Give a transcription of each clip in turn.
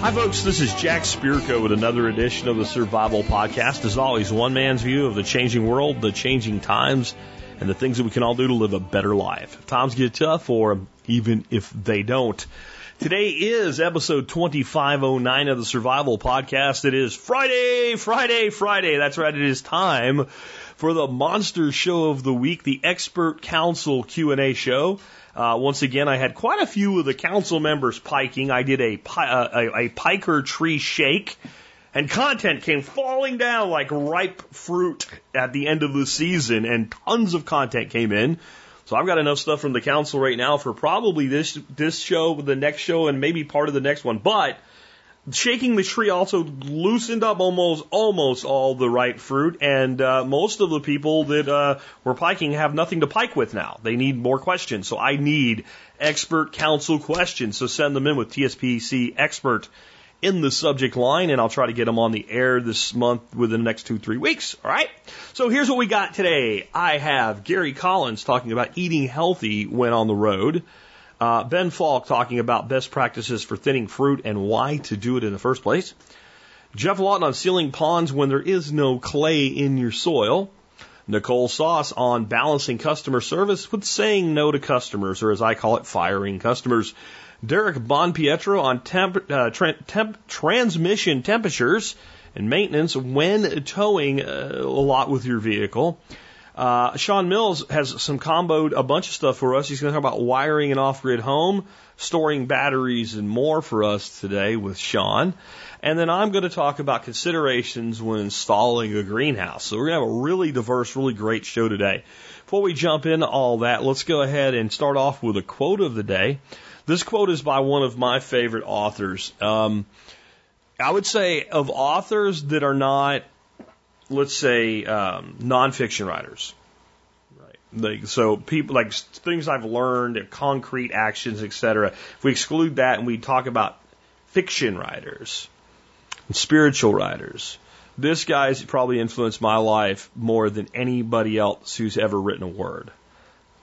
Hi, folks. This is Jack Spirko with another edition of the Survival Podcast. As always, one man's view of the changing world, the changing times, and the things that we can all do to live a better life. If times get tough, or even if they don't. Today is episode 2509 of the Survival Podcast. It is Friday, Friday, Friday. That's right. It is time for the monster show of the week, the expert council Q&A show. Uh, once again, I had quite a few of the council members piking. I did a, uh, a, a piker tree shake and content came falling down like ripe fruit at the end of the season and tons of content came in. So I've got enough stuff from the council right now for probably this this show, the next show, and maybe part of the next one. But shaking the tree also loosened up almost almost all the ripe fruit, and uh, most of the people that uh, were piking have nothing to pike with now. They need more questions, so I need expert council questions. So send them in with TSPC expert in the subject line, and I'll try to get them on the air this month within the next two, three weeks. All right. So here's what we got today. I have Gary Collins talking about eating healthy when on the road. Uh, ben Falk talking about best practices for thinning fruit and why to do it in the first place. Geoff Lawton on sealing ponds when there is no clay in your soil. Nicole Sauce on balancing customer service with saying no to customers, or as I call it, firing customers. Derek Bonpietro on temp, uh, tra- temp, transmission temperatures and maintenance when towing uh, a lot with your vehicle. Uh, Sean Mills has some comboed a bunch of stuff for us. He's going to talk about wiring an off-grid home, storing batteries, and more for us today with Sean. And then I'm going to talk about considerations when installing a greenhouse. So we're going to have a really diverse, really great show today. Before we jump into all that, let's go ahead and start off with a quote of the day. This quote is by one of my favorite authors. Um, I would say of authors that are not, let's say, um, nonfiction writers. Right. Like, so people like things I've learned, concrete actions, etc. If we exclude that and we talk about fiction writers and spiritual writers, this guy's probably influenced my life more than anybody else who's ever written a word.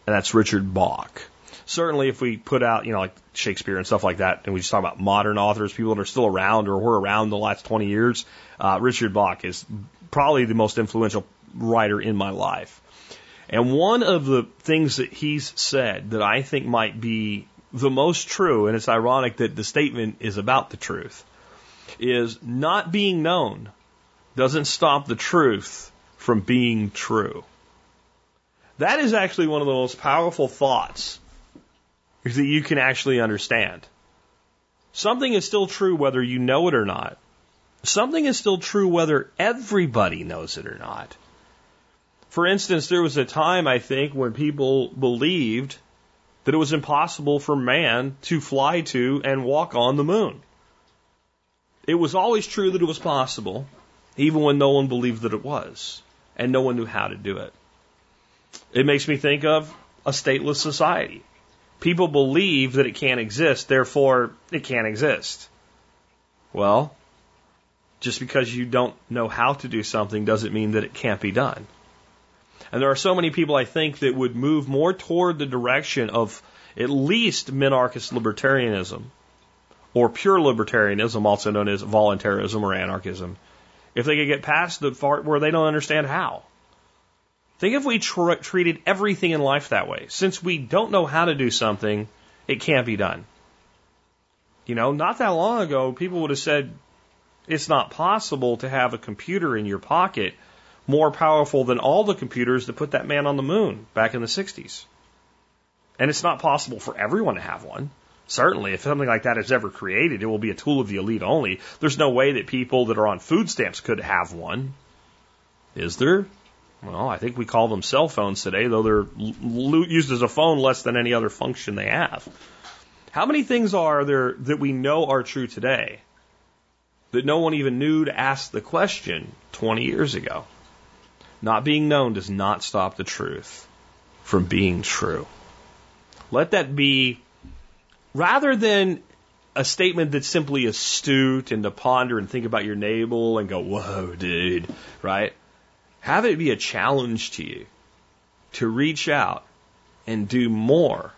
And that's Richard Bach certainly if we put out, you know, like Shakespeare and stuff like that, and we just talk about modern authors, people that are still around or were around the last 20 years, uh, Richard Bach is probably the most influential writer in my life. And one of the things that he's said that I think might be the most true, and it's ironic that the statement is about the truth, is not being known doesn't stop the truth from being true. That is actually one of the most powerful thoughts that you can actually understand. Something is still true whether you know it or not. Something is still true whether everybody knows it or not. For instance, there was a time, I think, when people believed that it was impossible for man to fly to and walk on the moon. It was always true that it was possible, even when no one believed that it was, and no one knew how to do it. It makes me think of a stateless society. People believe that it can't exist, therefore it can't exist. Well, just because you don't know how to do something doesn't mean that it can't be done. And there are so many people I think that would move more toward the direction of at least minarchist libertarianism or pure libertarianism, also known as voluntarism or anarchism, if they could get past the part where they don't understand how. Think if we tr- treated everything in life that way. Since we don't know how to do something, it can't be done. You know, not that long ago, people would have said it's not possible to have a computer in your pocket more powerful than all the computers that put that man on the moon back in the 60s. And it's not possible for everyone to have one. Certainly, if something like that is ever created, it will be a tool of the elite only. There's no way that people that are on food stamps could have one. Is there? Well, I think we call them cell phones today, though they're used as a phone less than any other function they have. How many things are there that we know are true today that no one even knew to ask the question 20 years ago? Not being known does not stop the truth from being true. Let that be, rather than a statement that's simply astute and to ponder and think about your navel and go, whoa, dude, right? Have it be a challenge to you to reach out and do more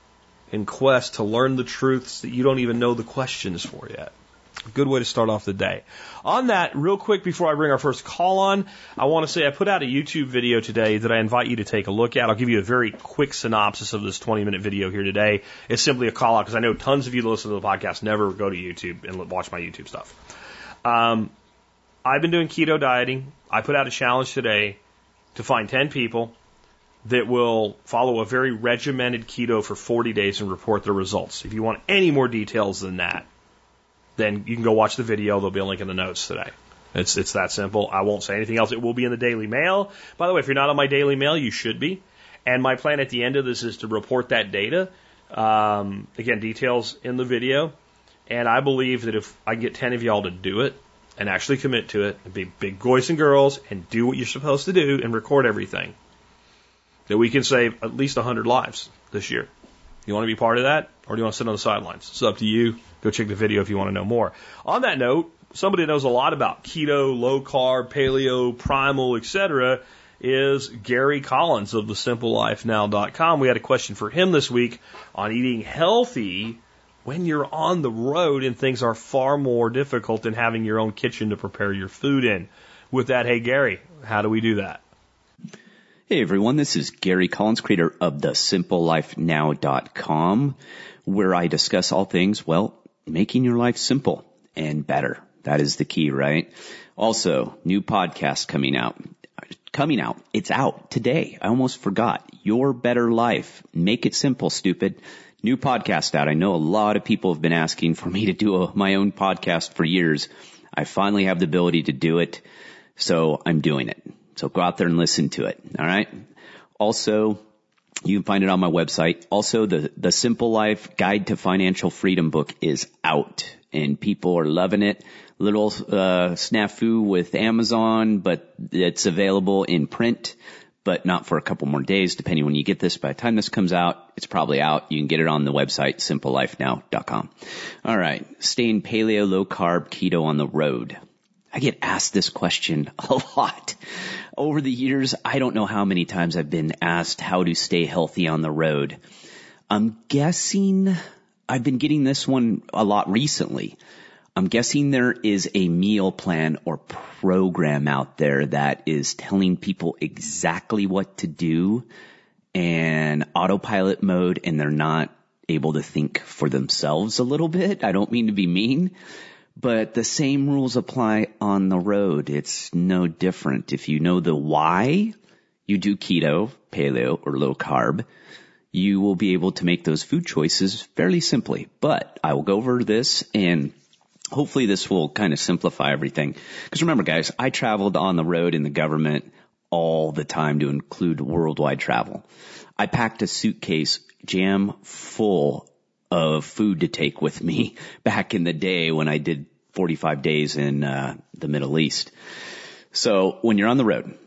in quest to learn the truths that you don't even know the questions for yet. Good way to start off the day. On that, real quick before I bring our first call on, I want to say I put out a YouTube video today that I invite you to take a look at. I'll give you a very quick synopsis of this 20 minute video here today. It's simply a call out because I know tons of you that listen to the podcast never go to YouTube and watch my YouTube stuff. Um, I've been doing keto dieting. I put out a challenge today to find 10 people that will follow a very regimented keto for 40 days and report their results. If you want any more details than that, then you can go watch the video. There'll be a link in the notes today. It's it's that simple. I won't say anything else. It will be in the Daily Mail. By the way, if you're not on my Daily Mail, you should be. And my plan at the end of this is to report that data. Um, again, details in the video. And I believe that if I get 10 of y'all to do it and actually commit to it and be big boys and girls and do what you're supposed to do and record everything, that we can save at least 100 lives this year. You want to be part of that, or do you want to sit on the sidelines? It's up to you. Go check the video if you want to know more. On that note, somebody knows a lot about keto, low carb, paleo, primal, etc. is Gary Collins of the SimpleLifeNow.com. We had a question for him this week on eating healthy when you're on the road and things are far more difficult than having your own kitchen to prepare your food in. With that, hey Gary, how do we do that? Hey everyone, this is Gary Collins, creator of the simplelifenow.com, where I discuss all things, well, making your life simple and better. That is the key, right? Also, new podcast coming out. Coming out. It's out today. I almost forgot. Your Better Life. Make it simple, stupid. New podcast out. I know a lot of people have been asking for me to do a, my own podcast for years. I finally have the ability to do it. So I'm doing it. So go out there and listen to it. All right. Also, you can find it on my website. Also, the, the Simple Life Guide to Financial Freedom book is out and people are loving it. Little, uh, snafu with Amazon, but it's available in print, but not for a couple more days, depending when you get this. By the time this comes out, it's probably out. You can get it on the website, simplelifenow.com. All right. Staying paleo, low carb, keto on the road. I get asked this question a lot. Over the years, I don't know how many times I've been asked how to stay healthy on the road. I'm guessing I've been getting this one a lot recently. I'm guessing there is a meal plan or program out there that is telling people exactly what to do and autopilot mode and they're not able to think for themselves a little bit. I don't mean to be mean, but the same rules apply on the road. It's no different. If you know the why you do keto, paleo, or low carb, you will be able to make those food choices fairly simply. But I will go over this and hopefully this will kind of simplify everything. Because remember guys, I traveled on the road in the government all the time to include worldwide travel. I packed a suitcase jam full of food to take with me back in the day when I did 45 days in uh, the Middle East. So when you're on the road,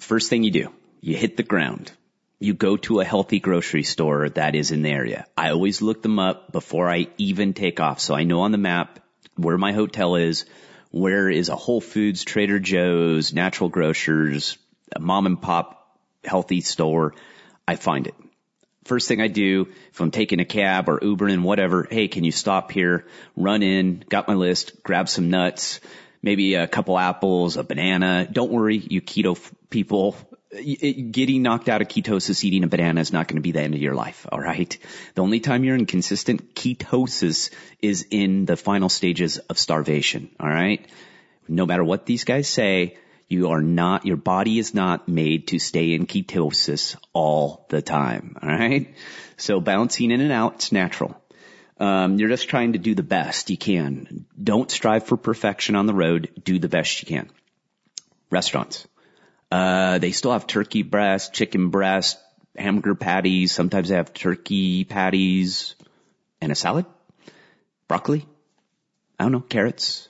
first thing you do, you hit the ground. You go to a healthy grocery store that is in the area. I always look them up before I even take off. So I know on the map where my hotel is, where is a Whole Foods, Trader Joe's, Natural Grocers, a mom and pop healthy store. I find it. First thing I do, if I'm taking a cab or Uber and whatever, hey, can you stop here, run in, got my list, grab some nuts, maybe a couple apples, a banana. Don't worry, you keto people. Getting knocked out of ketosis eating a banana is not going to be the end of your life, alright? The only time you're in consistent ketosis is in the final stages of starvation, alright? No matter what these guys say, you are not, your body is not made to stay in ketosis all the time. All right. So bouncing in and out, it's natural. Um, you're just trying to do the best you can. Don't strive for perfection on the road. Do the best you can. Restaurants. Uh, they still have turkey breast, chicken breast, hamburger patties. Sometimes they have turkey patties and a salad, broccoli. I don't know, carrots.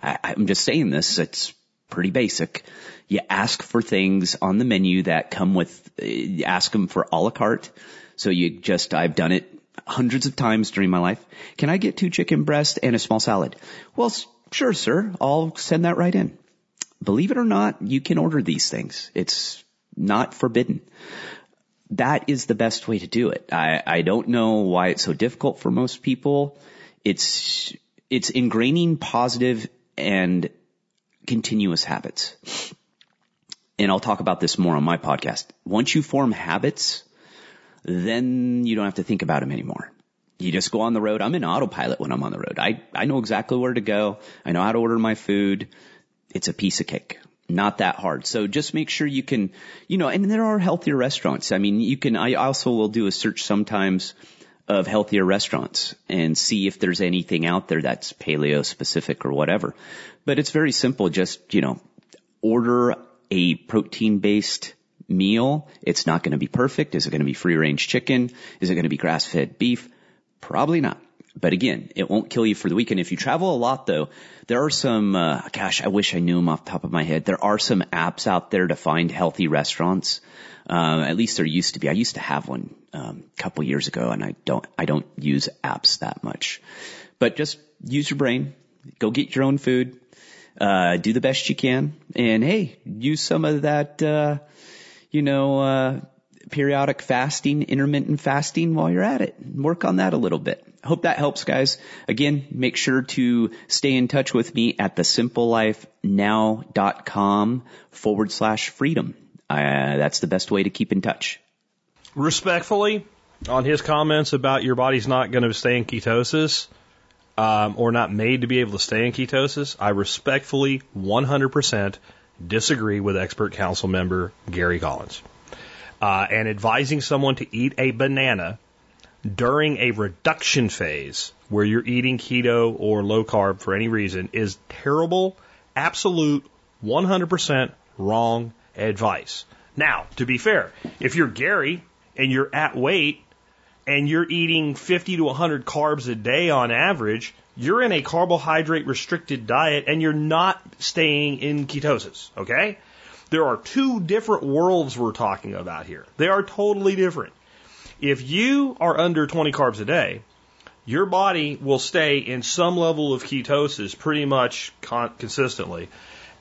I, I'm just saying this. It's pretty basic. You ask for things on the menu that come with, uh, ask them for a la carte. So you just, I've done it hundreds of times during my life. Can I get two chicken breasts and a small salad? Well, sure, sir. I'll send that right in. Believe it or not, you can order these things. It's not forbidden. That is the best way to do it. I, I don't know why it's so difficult for most people. It's, it's ingraining positive and continuous habits. And I'll talk about this more on my podcast. Once you form habits, then you don't have to think about them anymore. You just go on the road. I'm in autopilot when I'm on the road. I, I know exactly where to go. I know how to order my food. It's a piece of cake. Not that hard. So just make sure you can, you know, and there are healthier restaurants. I mean, you can, I also will do a search sometimes of healthier restaurants and see if there's anything out there that's paleo specific or whatever. But it's very simple. Just, you know, order a protein based meal. It's not going to be perfect. Is it going to be free range chicken? Is it going to be grass fed beef? Probably not. But again, it won't kill you for the weekend. If you travel a lot though, there are some, uh, gosh, I wish I knew them off the top of my head. There are some apps out there to find healthy restaurants. Uh, at least there used to be. I used to have one, um, a couple years ago and I don't, I don't use apps that much, but just use your brain. Go get your own food. Uh, do the best you can. And hey, use some of that, uh, you know, uh, periodic fasting, intermittent fasting while you're at it. Work on that a little bit. Hope that helps guys. Again, make sure to stay in touch with me at thesimplelifenow.com forward slash freedom. Uh, that's the best way to keep in touch. Respectfully, on his comments about your body's not going to stay in ketosis, um, or not made to be able to stay in ketosis, I respectfully 100% disagree with expert council member Gary Collins. Uh, and advising someone to eat a banana during a reduction phase where you're eating keto or low carb for any reason is terrible, absolute, 100% wrong advice. Now, to be fair, if you're Gary and you're at weight and you're eating 50 to 100 carbs a day on average, you're in a carbohydrate restricted diet and you're not staying in ketosis, okay? There are two different worlds we're talking about here. They are totally different. If you are under 20 carbs a day, your body will stay in some level of ketosis pretty much con- consistently.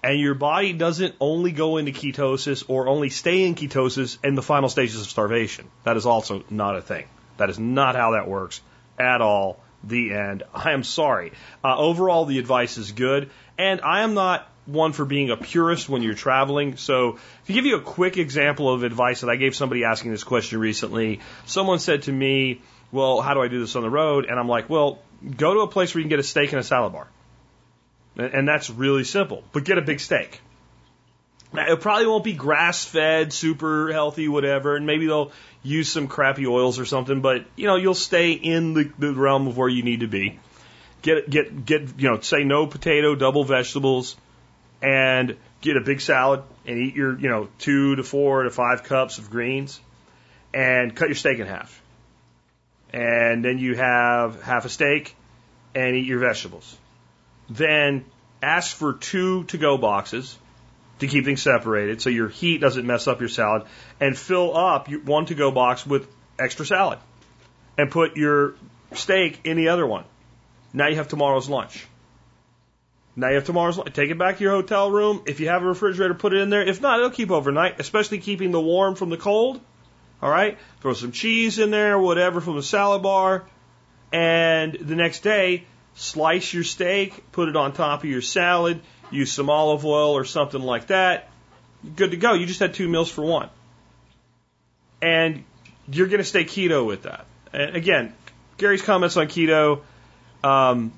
And your body doesn't only go into ketosis or only stay in ketosis in the final stages of starvation. That is also not a thing. That is not how that works at all. The end. I am sorry. Uh, overall, the advice is good. And I am not one for being a purist when you're traveling. So, to give you a quick example of advice that I gave somebody asking this question recently, someone said to me, Well, how do I do this on the road? And I'm like, Well, go to a place where you can get a steak and a salad bar. And that's really simple, but get a big steak. Now, it probably won't be grass fed, super healthy, whatever, and maybe they'll use some crappy oils or something, but you know, you'll stay in the, the realm of where you need to be. Get, get, get, you know, say no potato, double vegetables, and get a big salad and eat your, you know, two to four to five cups of greens and cut your steak in half. And then you have half a steak and eat your vegetables. Then ask for two to go boxes to keep things separated so your heat doesn't mess up your salad and fill up one to go box with extra salad and put your steak in the other one. Now you have tomorrow's lunch. Now you have tomorrow's lunch. Take it back to your hotel room. If you have a refrigerator, put it in there. If not, it'll keep overnight, especially keeping the warm from the cold. All right? Throw some cheese in there, whatever, from the salad bar. And the next day, slice your steak, put it on top of your salad, use some olive oil or something like that. Good to go. You just had two meals for one. And you're going to stay keto with that. And again, Gary's comments on keto. Um,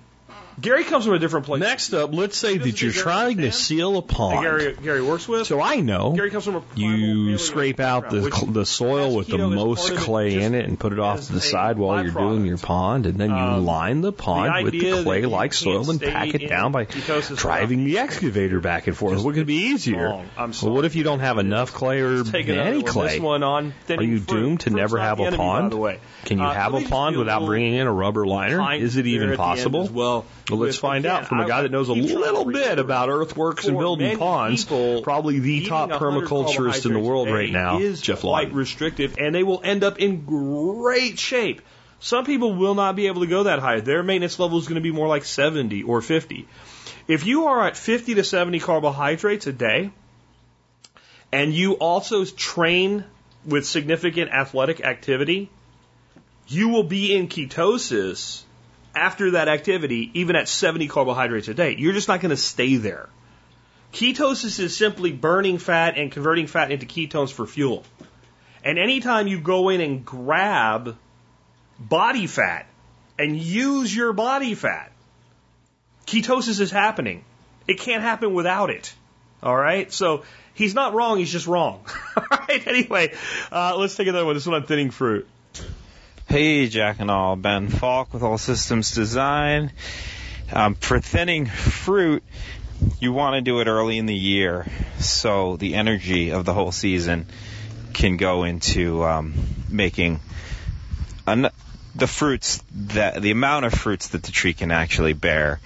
Gary comes from a different place. Next up, let's say that you're trying to seal a pond. Gary, Gary works with. So I know Gary comes from a you scrape out the cl- the soil with the most part of it clay in it and put it off to the side while you're doing your pond, and then you Um, line the pond with the clay-like soil and pack it down by driving the excavator back and forth. Just- what could be easier? wrong. Well, what if you don't have enough clay or Take any clay? This one on thinning Are you doomed to never have a pond? By the way, Can you Uh, have a pond without bringing in a rubber liner? Is it even at the end possible? well. Well, let's find again, out from a guy that knows a keep trying to little bit about earthworks and building ponds. Probably the top permaculturist in the world right now, is Geoff quite restrictive, and they will end up in great shape. Some people will not be able to go that high. Their maintenance level is going to be more like 70 or 50. If you are at 50 to 70 carbohydrates a day, and you also train with significant athletic activity, you will be in ketosis after that activity, even at 70 carbohydrates a day. You're just not going to stay there. Ketosis is simply burning fat and converting fat into ketones for fuel. And anytime you go in and grab body fat and use your body fat, ketosis is happening. It can't happen without it. All right? So he's not wrong, he's just wrong. all right? Anyway, uh, let's take another one. This one on thinning fruit. Hey, Jack and all. Ben Falk with Whole Systems Design. Um, for thinning fruit, you want to do it early in the year so the energy of the whole season can go into um, making an- the fruits that the amount of fruits that the tree can actually bear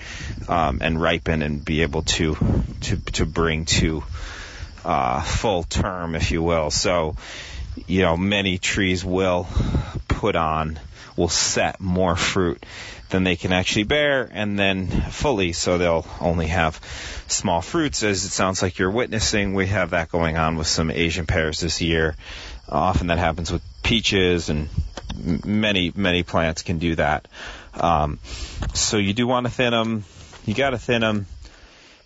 um, and ripen and be able to to to bring to uh, full term, if you will. So, you know, many trees will put on will set more fruit than they can actually bear and then fully so they'll only have small fruits. As it sounds like you're witnessing we have that going on with some asian pears this year. Often that happens with peaches and many many plants can do that. Um, so you do want to thin them you got to thin them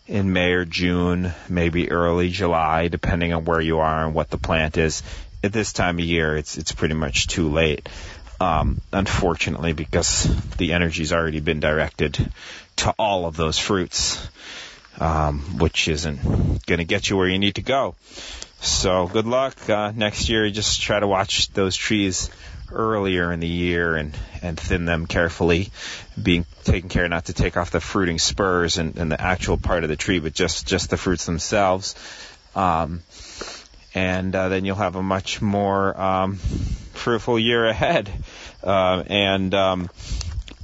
in may or june maybe early july depending on where you are and what the plant is at this time of year it's it's pretty much too late um, unfortunately, because the energy's already been directed to all of those fruits, um, which isn't going to get you where you need to go. So good luck uh, next year. Just try to watch those trees earlier in the year and and thin them carefully, being taking care not to take off the fruiting spurs and, and the actual part of the tree, but just just the fruits themselves. Um, and uh, then you'll have a much more um, fruitful year ahead. Uh, and um,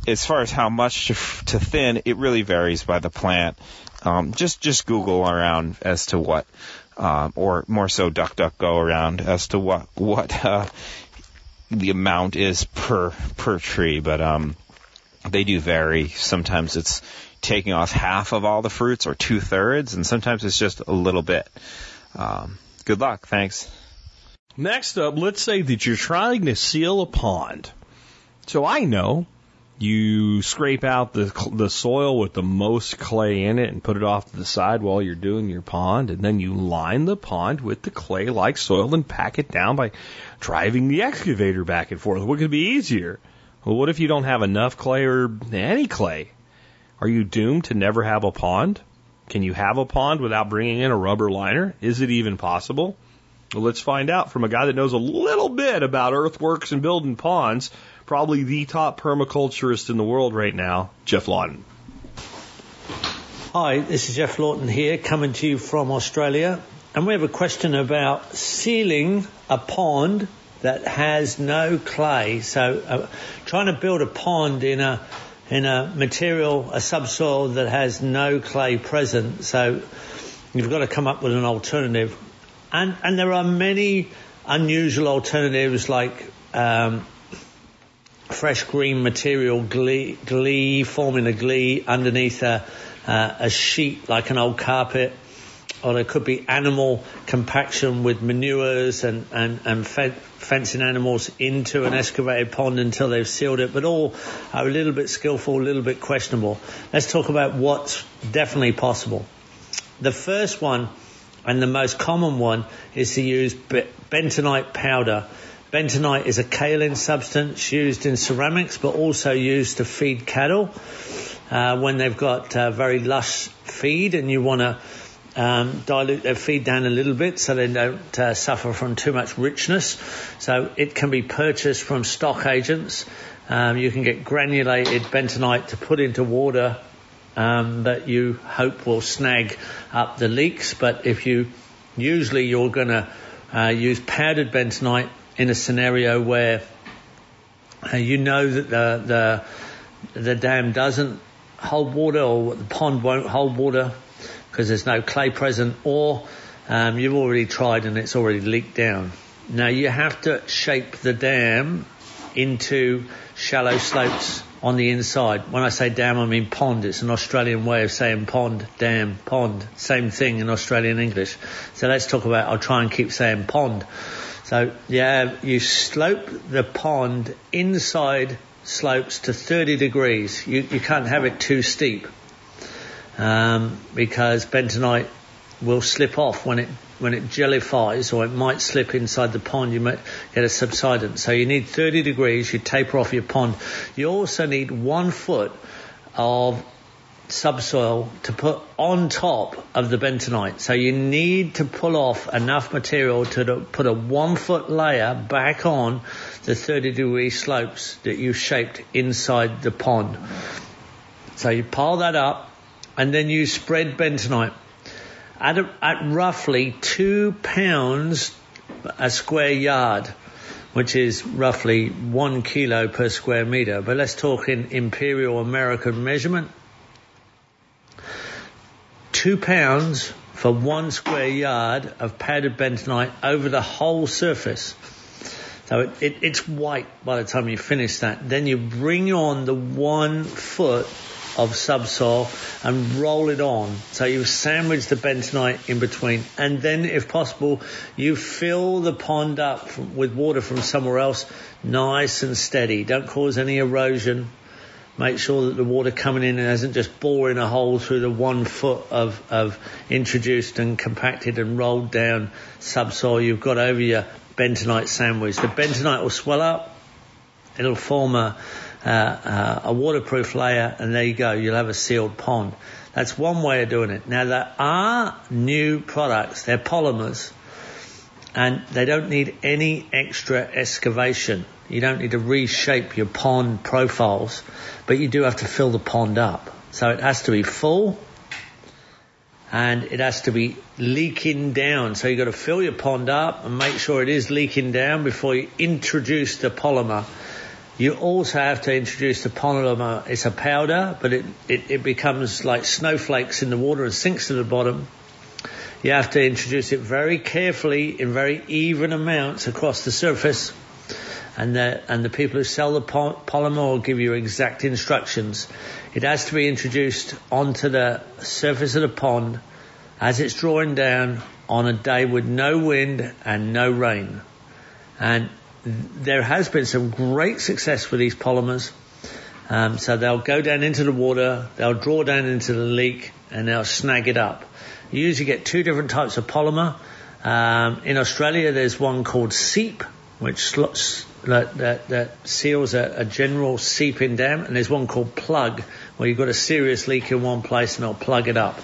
as far as how much to, to thin, it really varies by the plant. Um, just just Google around as to what, um, or more so DuckDuckGo around as to what what uh, the amount is per per tree. But um, they do vary. Sometimes it's taking off half of all the fruits or two thirds, and sometimes it's just a little bit. Um, good luck. Thanks. Next up, let's say that you're trying to seal a pond. So I know you scrape out the the soil with the most clay in it and put it off to the side while you're doing your pond, and then you line the pond with the clay-like soil and pack it down by driving the excavator back and forth. What could be easier? Well, what if you don't have enough clay or any clay? Are you doomed to never have a pond? Can you have a pond without bringing in a rubber liner? Is it even possible? Well, let's find out from a guy that knows a little bit about earthworks and building ponds, probably the top permaculturist in the world right now, Geoff Lawton. Hi, this is Geoff Lawton here, coming to you from Australia. And we have a question about sealing a pond that has no clay. So, uh, trying to build a pond in a in a material, a subsoil that has no clay present. So, you've got to come up with an alternative. And and there are many unusual alternatives like um, fresh green material, gley, gley forming a gley underneath a, uh, a sheet like an old carpet, or there could be animal compaction with manures and, and, and fe- fencing animals into an excavated pond until they've sealed it, but all are a little bit skillful, a little bit questionable. Let's talk about what's definitely possible. The first one, and the most common one, is to use bentonite powder. Bentonite is a kaolin substance used in ceramics, but also used to feed cattle uh, when they've got uh, very lush feed and you want to um, dilute their feed down a little bit so they don't uh, suffer from too much richness. So it can be purchased from stock agents. Um, you can get granulated bentonite to put into water um, that you hope will snag up the leaks. But if you usually you're going to uh, use powdered bentonite in a scenario where uh, you know that the, the the dam doesn't hold water or the pond won't hold water because there's no clay present, or um, you've already tried and it's already leaked down. Now you have to shape the dam into shallow slopes on the inside. When I say dam, I mean pond. It's an Australian way of saying pond, dam, pond. Same thing in Australian English. So let's talk about, I'll try and keep saying pond. So yeah, you slope the pond inside slopes to 30 degrees. You, you can't have it too steep um, because bentonite will slip off when it when it jellifies or it might slip inside the pond. You might get a subsidence. So you need 30 degrees. You taper off your pond. You also need one foot of subsoil to put on top of the bentonite. So you need to pull off enough material to put a one foot layer back on the 30 degree slopes that you shaped inside the pond. So you pile that up and then you spread bentonite at, a, at roughly two pounds a square yard, which is roughly one kilo per square meter. But let's talk in imperial American measurement. Two pounds for one square yard of powdered bentonite over the whole surface. So it, it, it's white by the time you finish that. Then you bring on the one foot of subsoil and roll it on. So you sandwich the bentonite in between. And then, if possible, you fill the pond up from, with water from somewhere else, nice and steady. Don't cause any erosion. Make sure that the water coming in isn't just boring a hole through the one foot of, of introduced and compacted and rolled down subsoil you've got over your bentonite sandwich. The bentonite will swell up. It'll form a, uh, uh, a waterproof layer, and there you go. You'll have a sealed pond. That's one way of doing it. Now there are new products. They're polymers, and they don't need any extra excavation. You don't need to reshape your pond profiles, but you do have to fill the pond up. So it has to be full and it has to be leaking down. So you've got to fill your pond up and make sure it is leaking down before you introduce the polymer you also have to introduce the polymer. It's a powder, but it, it, it becomes like snowflakes in the water and sinks to the bottom. You have to introduce it very carefully in very even amounts across the surface. And the, and the people who sell the polymer will give you exact instructions. It has to be introduced onto the surface of the pond as it's drawing down on a day with no wind and no rain. And there has been some great success with these polymers. Um, so they'll go down into the water, they'll draw down into the leak, and they'll snag it up. You usually get two different types of polymer. Um, in Australia, there's one called seep, which slots, that, that, that seals a, a, general seeping dam, and there's one called plug, where you've got a serious leak in one place and they'll plug it up.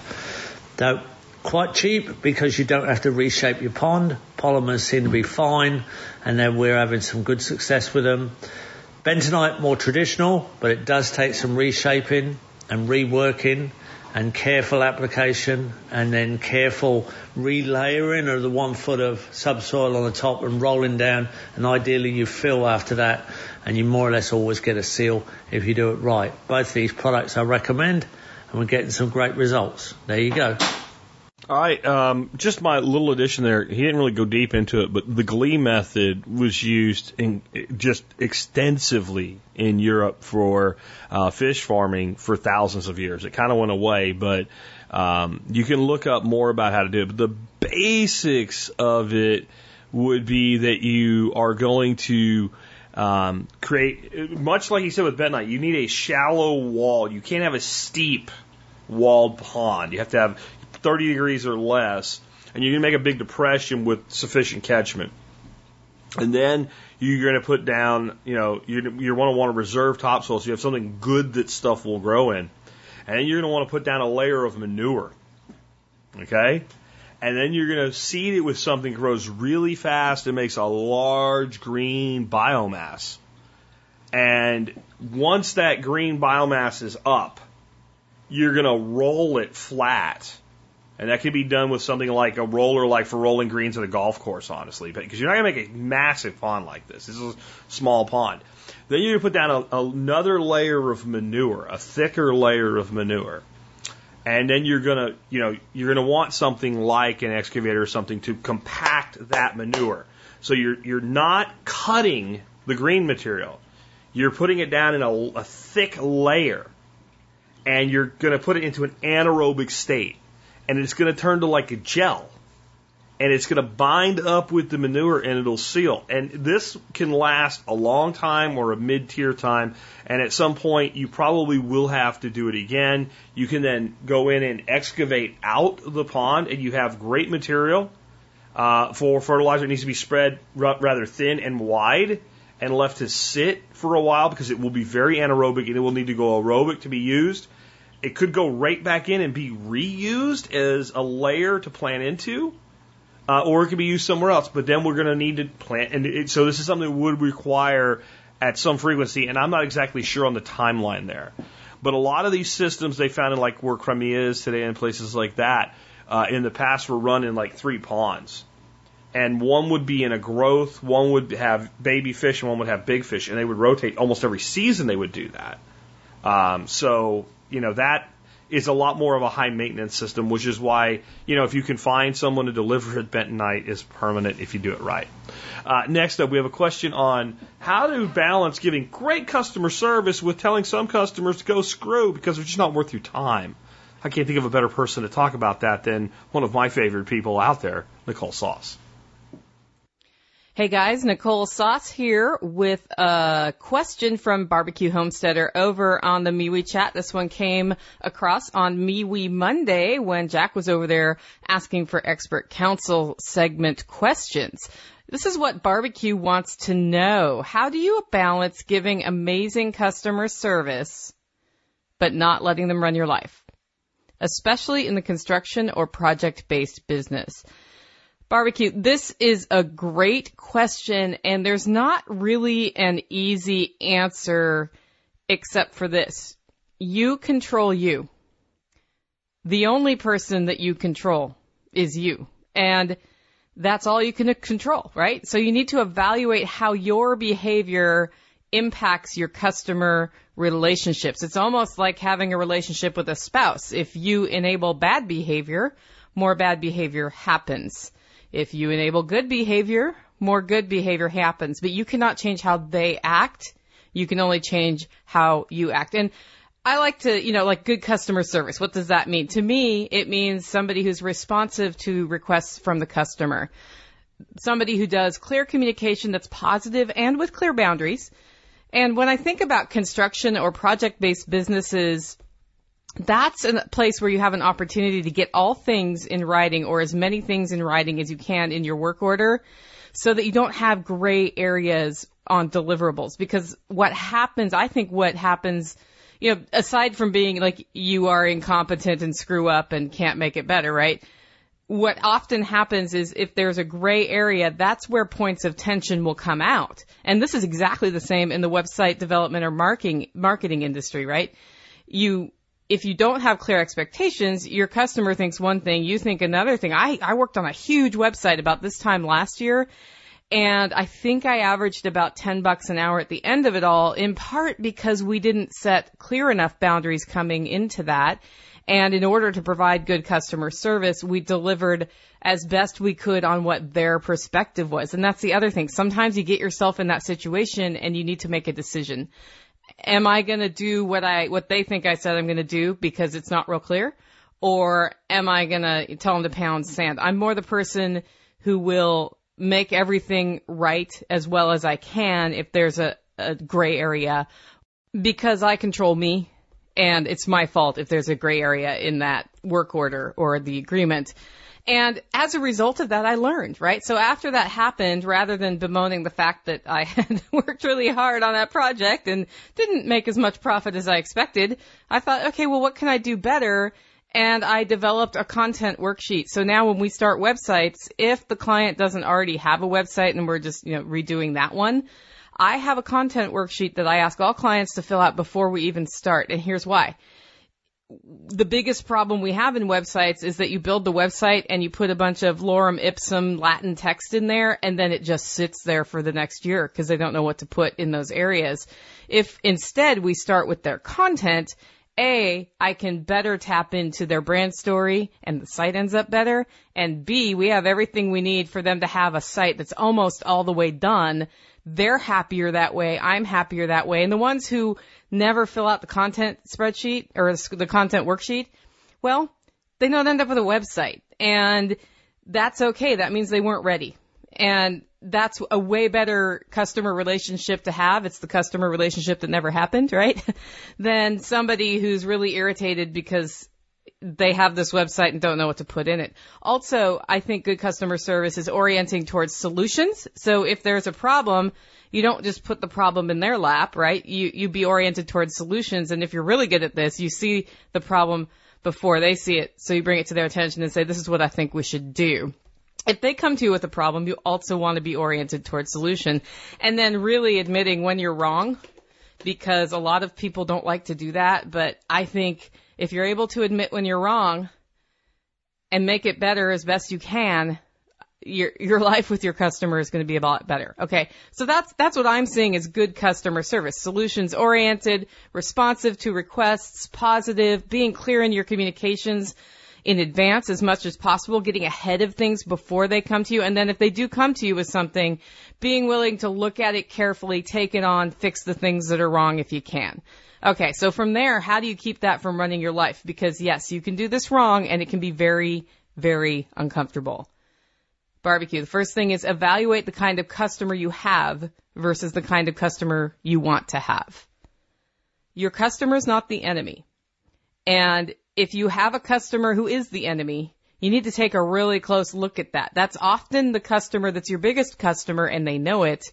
So quite cheap because you don't have to reshape your pond. Polymers seem to be fine, and then we're having some good success with them. Bentonite more traditional, but it does take some reshaping and reworking and careful application and then careful relayering of the one foot of subsoil on the top and rolling down and ideally you fill after that and you more or less always get a seal if you do it right. Both these products I recommend and we're getting some great results. There you go. All right, um, just my little addition there. He didn't really go deep into it, but the Gley method was used in, just extensively in Europe for uh, fish farming for thousands of years. It kind of went away, but um, you can look up more about how to do it. But the basics of it would be that you are going to um, create, much like you said with bentonite, you need a shallow wall. You can't have a steep walled pond. You have to have 30 degrees or less, and you can make a big depression with sufficient catchment. And then you're going to put down, you know, you're, you're going to want to reserve topsoil so you have something good that stuff will grow in. And then you're going to want to put down a layer of manure. Okay? And then you're going to seed it with something that grows really fast and makes a large green biomass. And once that green biomass is up, you're going to roll it flat and that could be done with something like a roller, like for rolling greens at a golf course, honestly, because you're not going to make a massive pond like this. This is a small pond. Then to put down a, another layer of manure, a thicker layer of manure. And then you're going to, you know, you're going to want something like an excavator or something to compact that manure. So you're, you're not cutting the green material. You're putting it down in a, a thick layer, and you're going to put it into an anaerobic state, and it's going to turn to like a gel and it's going to bind up with the manure and it'll seal. And this can last a long time or a mid tier time. And at some point, you probably will have to do it again. You can then go in and excavate out the pond, and you have great material. Uh, for fertilizer, it needs to be spread rather thin and wide and left to sit for a while because it will be very anaerobic and it will need to go aerobic to be used. It could go right back in and be reused as a layer to plant into uh, or it could be used somewhere else. But then we're going to need to plant, and it, so this is something that would require at some frequency, and I'm not exactly sure on the timeline there. But a lot of these systems they found in like where Crimea is today and places like that, uh, in the past were run in like three ponds. And one would be in a growth, one would have baby fish, and one would have big fish, and they would rotate almost every season. They would do that. Um, so you know that is a lot more of a high maintenance system, which is why, you know, if you can find someone to deliver it, bentonite is permanent if you do it right. Uh, next up, we have a question on how to balance giving great customer service with telling some customers to go screw because they're just not worth your time. I can't think of a better person to talk about that than one of my favorite people out there, Nicole Sauce. Hey guys, Nicole Sauce here with a question from Barbecue Homesteader over on the MeWe chat. This one came across on MeWe Monday when Jack was over there asking for expert counsel segment questions. This is what barbecue wants to know. How do you balance giving amazing customer service but not letting them run your life? Especially in the construction or project based business. Barbecue, this is a great question, and there's not really an easy answer except for this. You control you. The only person that you control is you. And that's all you can control, right? So you need to evaluate how your behavior impacts your customer relationships. It's almost like having a relationship with a spouse. If you enable bad behavior, more bad behavior happens. If you enable good behavior, more good behavior happens, but you cannot change how they act. You can only change how you act. And I like to, you know, like good customer service. What does that mean? To me, it means somebody who's responsive to requests from the customer. Somebody who does clear communication that's positive and with clear boundaries. And when I think about construction or project based businesses, that's a place where you have an opportunity to get all things in writing or as many things in writing as you can in your work order so that you don't have gray areas on deliverables. Because what happens, I think what happens, you know, aside from being like you are incompetent and screw up and can't make it better, right? What often happens is if there's a gray area, that's where points of tension will come out. And this is exactly the same in the website development or marketing, marketing industry, right? You, if you don't have clear expectations, your customer thinks one thing, you think another thing. I, I worked on a huge website about this time last year and I think I averaged about 10 bucks an hour at the end of it all, in part because we didn't set clear enough boundaries coming into that. And in order to provide good customer service, we delivered as best we could on what their perspective was. And that's the other thing. Sometimes you get yourself in that situation and you need to make a decision am I going to do what I what they think I said I'm going to do because it's not real clear, or am I going to tell them to pound sand? I'm more the person who will make everything right as well as I can if there's a, a gray area because I control me and it's my fault if there's a gray area in that work order or the agreement. And as a result of that, I learned, right? So after that happened, rather than bemoaning the fact that I had worked really hard on that project and didn't make as much profit as I expected, I thought, okay, well, what can I do better? And I developed a content worksheet. So now when we start websites, if the client doesn't already have a website and we're just, you know, redoing that one, I have a content worksheet that I ask all clients to fill out before we even start. And here's why the biggest problem we have in websites is that you build the website and you put a bunch of lorem ipsum Latin text in there and then it just sits there for the next year because they don't know what to put in those areas. If instead we start with their content, A, I can better tap into their brand story and the site ends up better. And B, we have everything we need for them to have a site that's almost all the way done They're happier that way. I'm happier that way. And the ones who never fill out the content spreadsheet or the content worksheet, well, they don't end up with a website. And that's okay. That means they weren't ready. And that's a way better customer relationship to have. It's the customer relationship that never happened, right? than somebody who's really irritated because they have this website and don't know what to put in it. Also, I think good customer service is orienting towards solutions. So if there's a problem, you don't just put the problem in their lap, right? You, you be oriented towards solutions. And if you're really good at this, you see the problem before they see it. So you bring it to their attention and say, this is what I think we should do if they come to you with a problem, you also want to be oriented towards solution and then really admitting when you're wrong because a lot of people don't like to do that. But I think if you're able to admit when you're wrong and make it better as best you can, your your life with your customer is going to be a lot better. Okay. So that's that's what I'm seeing as good customer service. Solutions oriented, responsive to requests, positive, being clear in your communications in advance as much as possible, getting ahead of things before they come to you. And then if they do come to you with something, being willing to look at it carefully, take it on, fix the things that are wrong if you can. Okay, so from there, how do you keep that from running your life? Because yes, you can do this wrong and it can be very, very uncomfortable. Barbecue. The first thing is evaluate the kind of customer you have versus the kind of customer you want to have. Your customer is not the enemy. And if you have a customer who is the enemy, you need to take a really close look at that. That's often the customer that's your biggest customer and they know it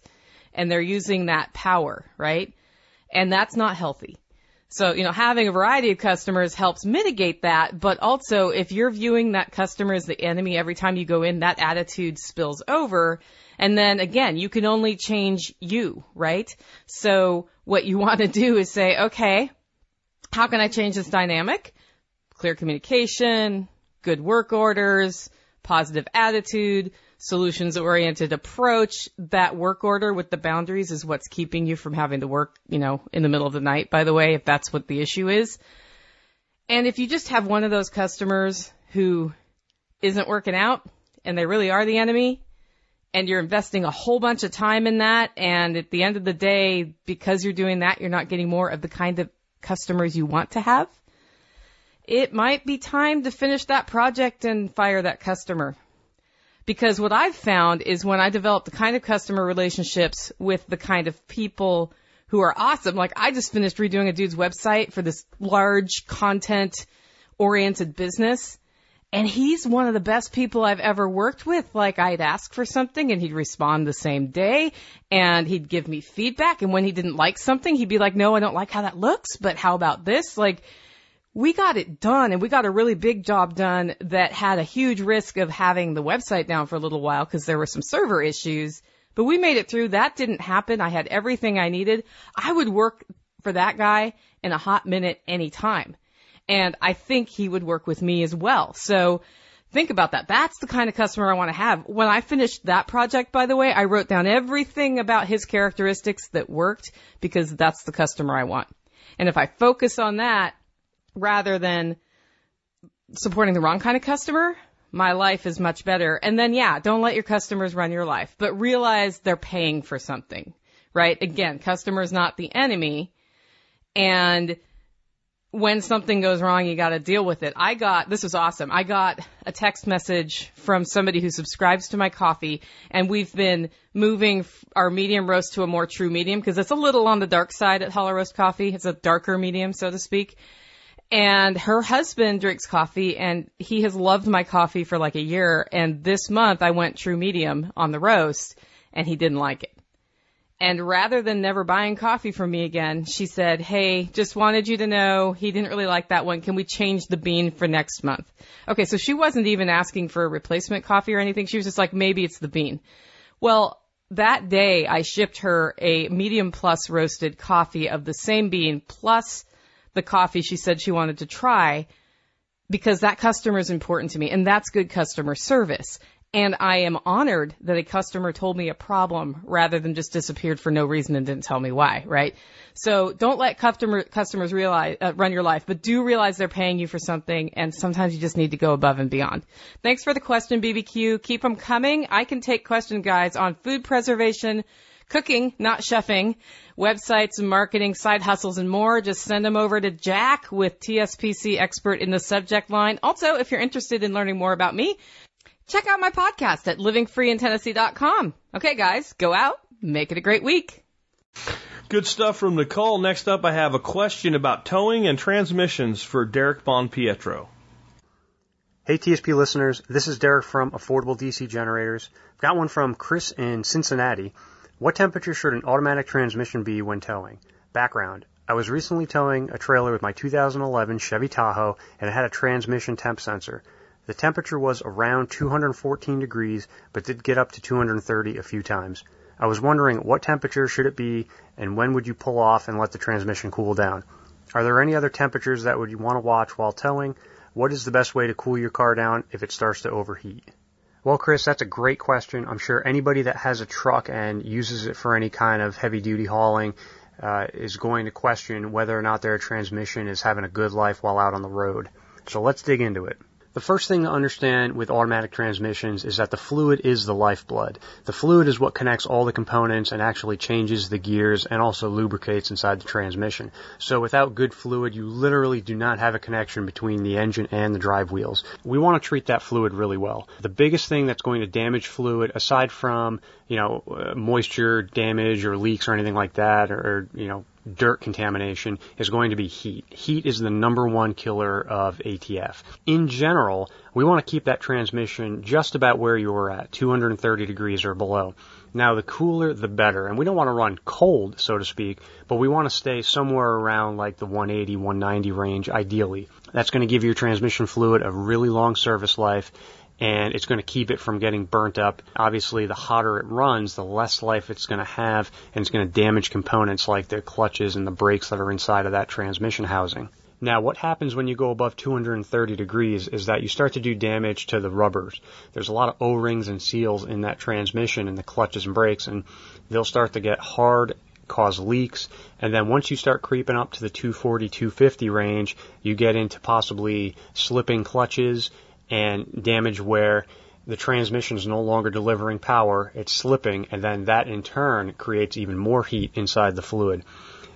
and they're using that power, right? And that's not healthy. So, you know, having a variety of customers helps mitigate that, but also if you're viewing that customer as the enemy every time you go in, that attitude spills over. And then again, you can only change you, right? So what you want to do is say, okay, how can I change this dynamic? Clear communication, good work orders, positive attitude, solutions oriented approach. That work order with the boundaries is what's keeping you from having to work, you know, in the middle of the night, by the way, if that's what the issue is. And if you just have one of those customers who isn't working out and they really are the enemy and you're investing a whole bunch of time in that and at the end of the day, because you're doing that, you're not getting more of the kind of customers you want to have, it might be time to finish that project and fire that customer. Because what I've found is when I develop the kind of customer relationships with the kind of people who are awesome, like I just finished redoing a dude's website for this large content oriented business. And he's one of the best people I've ever worked with. Like I'd ask for something and he'd respond the same day and he'd give me feedback. And when he didn't like something, he'd be like, no, I don't like how that looks, but how about this? Like we got it done and we got a really big job done that had a huge risk of having the website down for a little while because there were some server issues, but we made it through. That didn't happen. I had everything I needed. I would work for that guy in a hot minute anytime. And I think he would work with me as well. So think about that. That's the kind of customer I want to have. When I finished that project, by the way, I wrote down everything about his characteristics that worked because that's the customer I want. And if I focus on that, rather than supporting the wrong kind of customer, my life is much better. And then, yeah, don't let your customers run your life, but realize they're paying for something, right? Again, customer is not the enemy. And when something goes wrong, you got to deal with it. I got, this was awesome. I got a text message from somebody who subscribes to my coffee and we've been moving our medium roast to a more true medium because it's a little on the dark side at Hollow Roast Coffee. It's a darker medium, so to speak and her husband drinks coffee and he has loved my coffee for like a year and this month I went true medium on the roast and he didn't like it. And rather than never buying coffee from me again, she said, Hey, just wanted you to know he didn't really like that one. Can we change the bean for next month? Okay, so she wasn't even asking for a replacement coffee or anything. She was just like, maybe it's the bean. Well, that day I shipped her a medium plus roasted coffee of the same bean plus the coffee she said she wanted to try because that customer is important to me and that's good customer service. And I am honored that a customer told me a problem rather than just disappeared for no reason and didn't tell me why, right? So don't let customer, customers realize, uh, run your life, but do realize they're paying you for something and sometimes you just need to go above and beyond. Thanks for the question, BBQ. Keep them coming. I can take question guides on food preservation, cooking, not chefing, websites, marketing, side hustles, and more. Just send them over to Jack with TSPC expert in the subject line. Also, if you're interested in learning more about me, check out my podcast at livingfreeintennessee.com. Okay, guys, go out, make it a great week. Good stuff from Nicole. Next up, I have a question about towing and transmissions for Derek Bon Pietro. Hey TSP listeners, this is Derek from Affordable DC Generators. I've got one from Chris in Cincinnati. What temperature should an automatic transmission be when towing? Background. I was recently towing a trailer with my 2011 Chevy Tahoe and it had a transmission temp sensor. The temperature was around 214 degrees, but did get up to 230 a few times. I was wondering what temperature should it be and when would you pull off and let the transmission cool down? Are there any other temperatures that would you want to watch while towing? What is the best way to cool your car down if it starts to overheat? Well, Chris, that's a great question. I'm sure anybody that has a truck and uses it for any kind of heavy duty hauling uh, is going to question whether or not their transmission is having a good life while out on the road. So let's dig into it. The first thing to understand with automatic transmissions is that the fluid is the lifeblood. The fluid is what connects all the components and actually changes the gears and also lubricates inside the transmission. So without good fluid, you literally do not have a connection between the engine and the drive wheels. We want to treat that fluid really well. The biggest thing that's going to damage fluid, aside from, you know, uh, moisture damage or leaks or anything like that, or, or you know, dirt contamination is going to be heat. Heat is the number one killer of ATF. In general, we want to keep that transmission just about where you were at, 230 degrees or below. Now, the cooler, the better. And we don't want to run cold, so to speak, but we want to stay somewhere around like the 180, 190 range, ideally. That's going to give your transmission fluid a really long service life and it's going to keep it from getting burnt up. Obviously, the hotter it runs, the less life it's going to have, and it's going to damage components like the clutches and the brakes that are inside of that transmission housing. Now, what happens when you go above 230 degrees is that you start to do damage to the rubbers. There's a lot of O-rings and seals in that transmission and the clutches and brakes, and they'll start to get hard cause leaks. And then once you start creeping up to the 240, 250 range, you get into possibly slipping clutches and damage where the transmission is no longer delivering power, it's slipping, and then that in turn creates even more heat inside the fluid.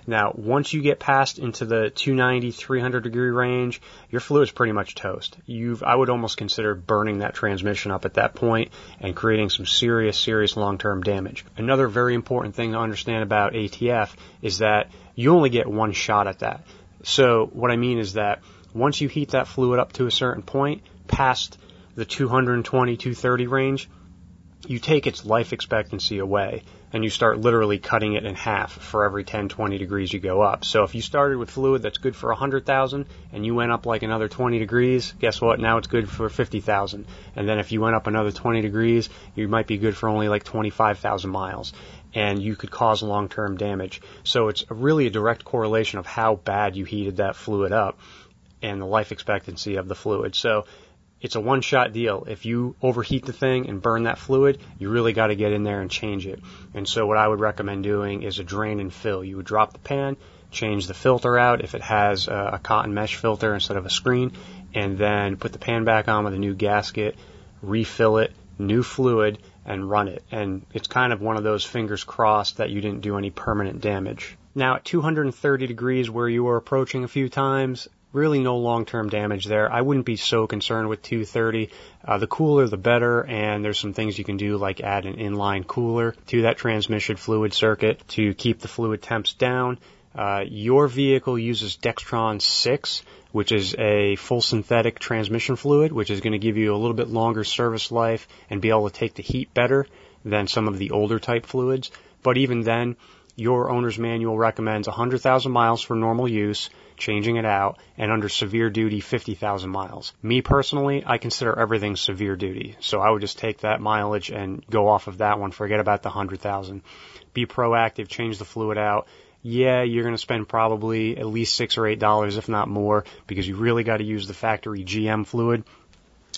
Now, once you get past into the 290, 300 degree range, your fluid is pretty much toast. You've, I would almost consider burning that transmission up at that point and creating some serious, serious long-term damage. Another very important thing to understand about ATF is that you only get one shot at that. So what I mean is that once you heat that fluid up to a certain point, past the 220, 230 range, you take its life expectancy away and you start literally cutting it in half for every 10, 20 degrees you go up. So if you started with fluid that's good for 100,000 and you went up like another 20 degrees, guess what? Now it's good for 50,000. And then if you went up another 20 degrees, you might be good for only like 25,000 miles. And you could cause long-term damage. So it's really a direct correlation of how bad you heated that fluid up and the life expectancy of the fluid. So it's a one shot deal. If you overheat the thing and burn that fluid, you really got to get in there and change it. And so what I would recommend doing is a drain and fill. You would drop the pan, change the filter out if it has a, a cotton mesh filter instead of a screen, and then put the pan back on with a new gasket, refill it, new fluid, and run it. And it's kind of one of those fingers crossed that you didn't do any permanent damage. Now at 230 degrees where you were approaching a few times, really no long-term damage there. I wouldn't be so concerned with 230. Uh, the cooler, the better, and there's some things you can do like add an inline cooler to that transmission fluid circuit to keep the fluid temps down. Uh, your vehicle uses Dexron 6, which is a full synthetic transmission fluid, which is going to give you a little bit longer service life and be able to take the heat better than some of the older type fluids. But even then, your owner's manual recommends 100,000 miles for normal use, changing it out, and under severe duty, 50,000 miles. Me personally, I consider everything severe duty, so I would just take that mileage and go off of that one, forget about the 100,000. Be proactive, change the fluid out. Yeah, you're going to spend probably at least six or eight dollars, if not more, because you really got to use the factory GM fluid.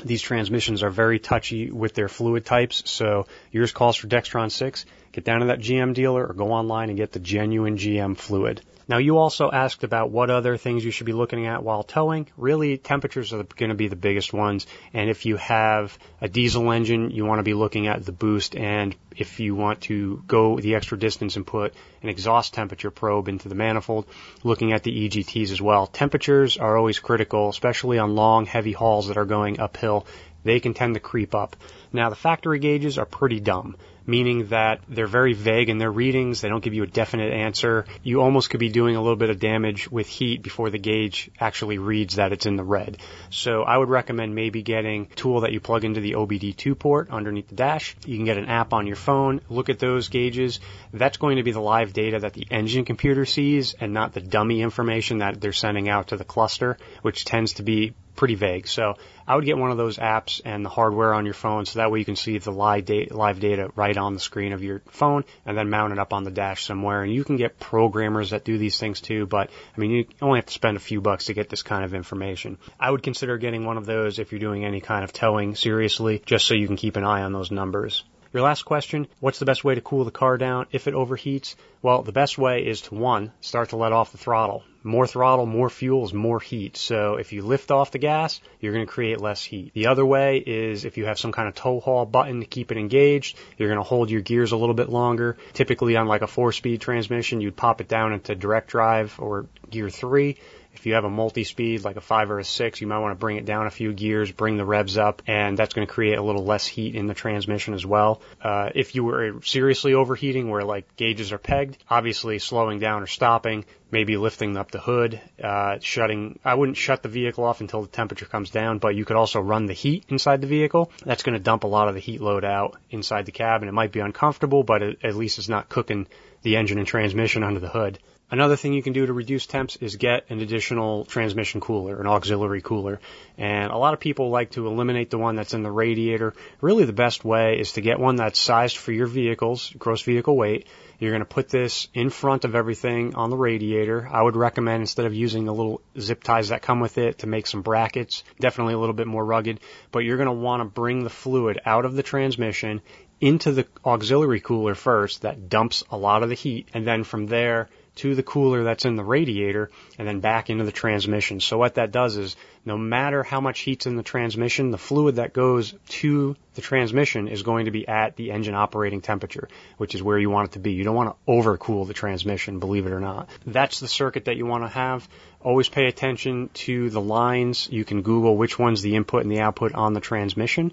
These transmissions are very touchy with their fluid types, so yours calls for Dexron 6. Get down to that GM dealer or go online and get the genuine GM fluid. Now, you also asked about what other things you should be looking at while towing. Really, temperatures are going to be the biggest ones. And if you have a diesel engine, you want to be looking at the boost. And if you want to go the extra distance and put an exhaust temperature probe into the manifold, looking at the EGTs as well. Temperatures are always critical, especially on long, heavy hauls that are going uphill. They can tend to creep up. Now, the factory gauges are pretty dumb meaning that they're very vague in their readings. They don't give you a definite answer. You almost could be doing a little bit of damage with heat before the gauge actually reads that it's in the red. So I would recommend maybe getting a tool that you plug into the OBD2 port underneath the dash. You can get an app on your phone, look at those gauges. That's going to be the live data that the engine computer sees and not the dummy information that they're sending out to the cluster, which tends to be pretty vague. So I would get one of those apps and the hardware on your phone so that way you can see the live data, live data right on the screen of your phone and then mount it up on the dash somewhere. And you can get programmers that do these things too, but I mean, you only have to spend a few bucks to get this kind of information. I would consider getting one of those if you're doing any kind of towing seriously, just so you can keep an eye on those numbers. Your last question, what's the best way to cool the car down if it overheats? Well, the best way is to one, start to let off the throttle. More throttle, more fuel is more heat. So if you lift off the gas, you're going to create less heat. The other way is if you have some kind of tow haul button to keep it engaged, you're going to hold your gears a little bit longer. Typically on like a four speed transmission, you'd pop it down into direct drive or gear three if you have a multi-speed like a five or a six, you might want to bring it down a few gears, bring the revs up, and that's going to create a little less heat in the transmission as well. Uh, if you were seriously overheating where like gauges are pegged, obviously slowing down or stopping, maybe lifting up the hood, uh, shutting, I wouldn't shut the vehicle off until the temperature comes down, but you could also run the heat inside the vehicle. That's going to dump a lot of the heat load out inside the cabin. It might be uncomfortable, but it, at least it's not cooking the engine and transmission under the hood. Another thing you can do to reduce temps is get an additional transmission cooler, an auxiliary cooler. And a lot of people like to eliminate the one that's in the radiator. Really the best way is to get one that's sized for your vehicle's gross vehicle weight. You're going to put this in front of everything on the radiator. I would recommend instead of using the little zip ties that come with it to make some brackets, definitely a little bit more rugged, but you're going to want to bring the fluid out of the transmission into the auxiliary cooler first that dumps a lot of the heat and then from there to the cooler that's in the radiator and then back into the transmission. So what that does is no matter how much heat's in the transmission, the fluid that goes to the transmission is going to be at the engine operating temperature, which is where you want it to be. You don't want to overcool the transmission, believe it or not. That's the circuit that you want to have. Always pay attention to the lines. You can Google which one's the input and the output on the transmission.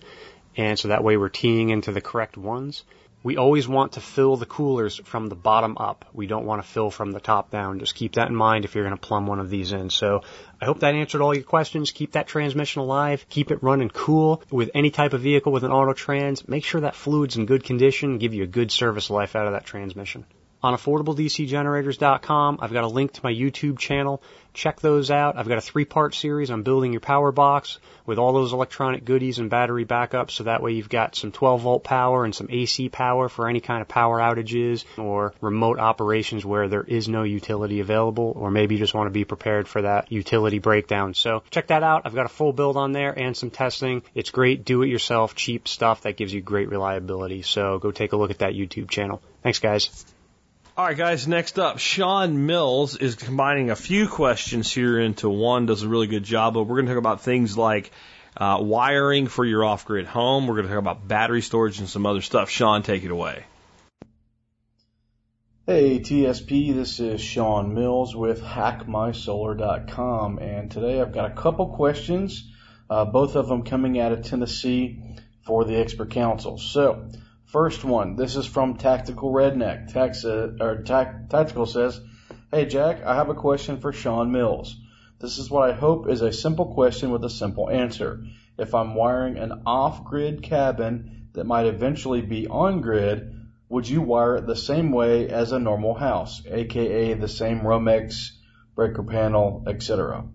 And so that way we're teeing into the correct ones. We always want to fill the coolers from the bottom up. We don't want to fill from the top down. Just keep that in mind if you're going to plumb one of these in. So I hope that answered all your questions. Keep that transmission alive. Keep it running cool with any type of vehicle with an auto trans. Make sure that fluid's in good condition. Give you a good service life out of that transmission on affordabledcgenerators.com. I've got a link to my YouTube channel. Check those out. I've got a three part series on building your power box with all those electronic goodies and battery backup so that way you've got some 12 volt power and some AC power for any kind of power outages or remote operations where there is no utility available or maybe you just want to be prepared for that utility breakdown. So check that out. I've got a full build on there and some testing. It's great do it yourself cheap stuff that gives you great reliability. So go take a look at that YouTube channel. Thanks guys. All right, guys, next up, Sean Mills is combining a few questions here into one, does a really good job, but we're going to talk about things like uh, wiring for your off grid home. We're going to talk about battery storage and some other stuff. Sean, take it away. Hey TSP, this is Sean Mills with hackmysolar.com, and today I've got a couple questions, uh, both of them coming out of Tennessee for the Expert Council. So, First one, this is from Tactical Redneck. Uh, or Tactical says, Hey Jack, I have a question for Sean Mills. This is what I hope is a simple question with a simple answer. If I'm wiring an off-grid cabin that might eventually be on-grid, would you wire it the same way as a normal house, aka the same Romex, breaker panel, etc.?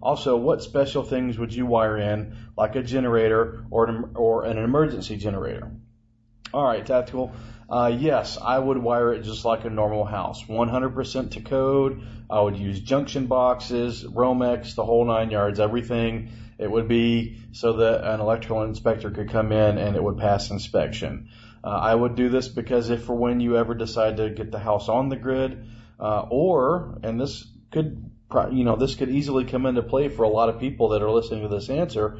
Also, what special things would you wire in, like a generator or an, or an emergency generator? All right, tactical. Uh, yes, I would wire it just like a normal house, 100% to code. I would use junction boxes, Romex, the whole nine yards, everything. It would be so that an electrical inspector could come in and it would pass inspection. Uh, I would do this because if for when you ever decide to get the house on the grid, uh, or and this could you know this could easily come into play for a lot of people that are listening to this answer,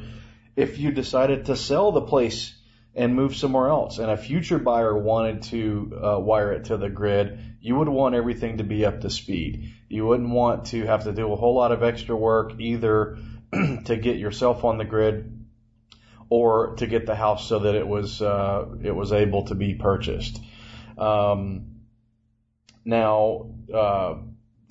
if you decided to sell the place and move somewhere else, and a future buyer wanted to uh, wire it to the grid, you would want everything to be up to speed. You wouldn't want to have to do a whole lot of extra work either to get yourself on the grid or to get the house so that it was uh, it was able to be purchased. Um, now, uh,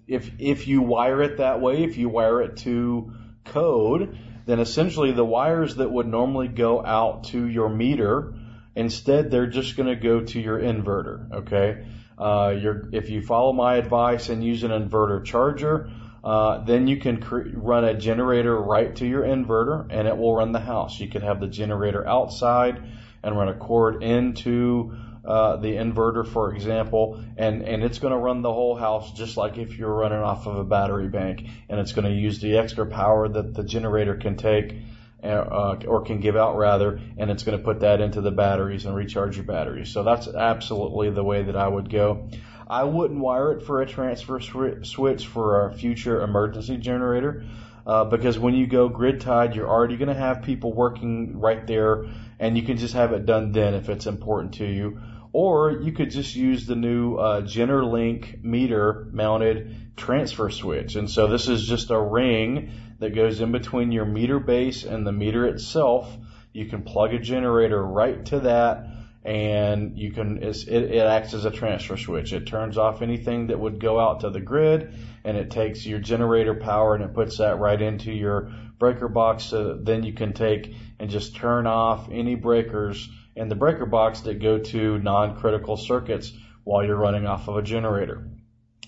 if if you wire it that way, if you wire it to code, then essentially the wires that would normally go out to your meter, instead they're just going to go to your inverter. Okay, uh, if you follow my advice and use an inverter charger, uh, then you can cre- run a generator right to your inverter and it will run the house. You could have the generator outside and run a cord into uh, the inverter, for example, and, and it's going to run the whole house just like if you're running off of a battery bank. And it's going to use the extra power that the generator can take uh, or can give out rather, and it's going to put that into the batteries and recharge your batteries. So that's absolutely the way that I would go. I wouldn't wire it for a transfer switch for a future emergency generator. Uh, because when you go grid tied, you're already going to have people working right there, and you can just have it done then if it's important to you. Or you could just use the new uh, GenerLink meter mounted transfer switch. And so this is just a ring that goes in between your meter base and the meter itself. You can plug a generator right to that and you can it, it acts as a transfer switch. It turns off anything that would go out to the grid, and it takes your generator power and it puts that right into your breaker box. So then you can take and just turn off any breakers in the breaker box that go to non-critical circuits while you're running off of a generator.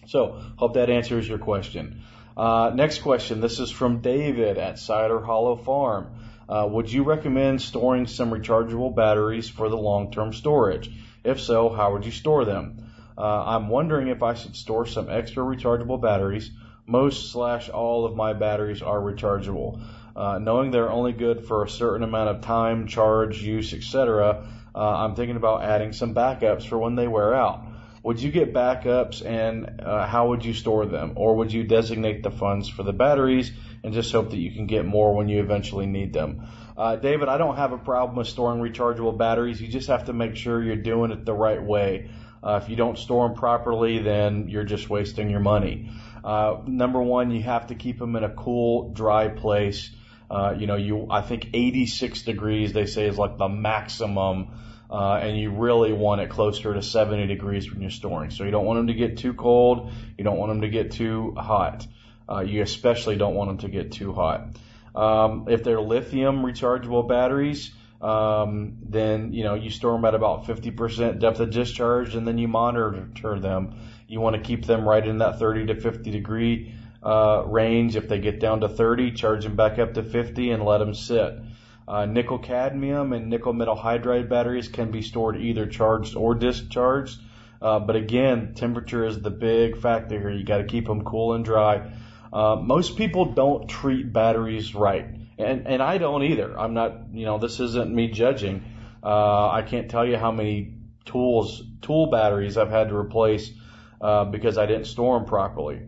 So hope that answers your question. Uh, next question. This is from David at Cider Hollow Farm. Uh, would you recommend storing some rechargeable batteries for the long-term storage? If so, how would you store them? Uh, I'm wondering if I should store some extra rechargeable batteries. Most slash all of my batteries are rechargeable. Uh, knowing they're only good for a certain amount of time, charge, use, etc., uh, I'm thinking about adding some backups for when they wear out. Would you get backups and uh, how would you store them? Or would you designate the funds for the batteries and just hope that you can get more when you eventually need them? Uh, David, I don't have a problem with storing rechargeable batteries. You just have to make sure you're doing it the right way. Uh, if you don't store them properly, then you're just wasting your money. Uh, number one, you have to keep them in a cool, dry place. Uh, you know, you I think 86 degrees they say is like the maximum uh, and you really want it closer to 70 degrees when you're storing. So you don't want them to get too cold. You don't want them to get too hot. Uh, you especially don't want them to get too hot. Um, if they're lithium rechargeable batteries, um, then you know you store them at about 50% depth of discharge, and then you monitor them. You want to keep them right in that 30 to 50 degree uh, range. If they get down to 30, charge them back up to 50 and let them sit. Uh, nickel cadmium and nickel metal hydride batteries can be stored either charged or discharged. Uh, but again, temperature is the big factor here. You got to keep them cool and dry. Uh, most people don't treat batteries right, and and I don't either. I'm not, you know, this isn't me judging. Uh, I can't tell you how many tools, tool batteries I've had to replace uh, because I didn't store them properly.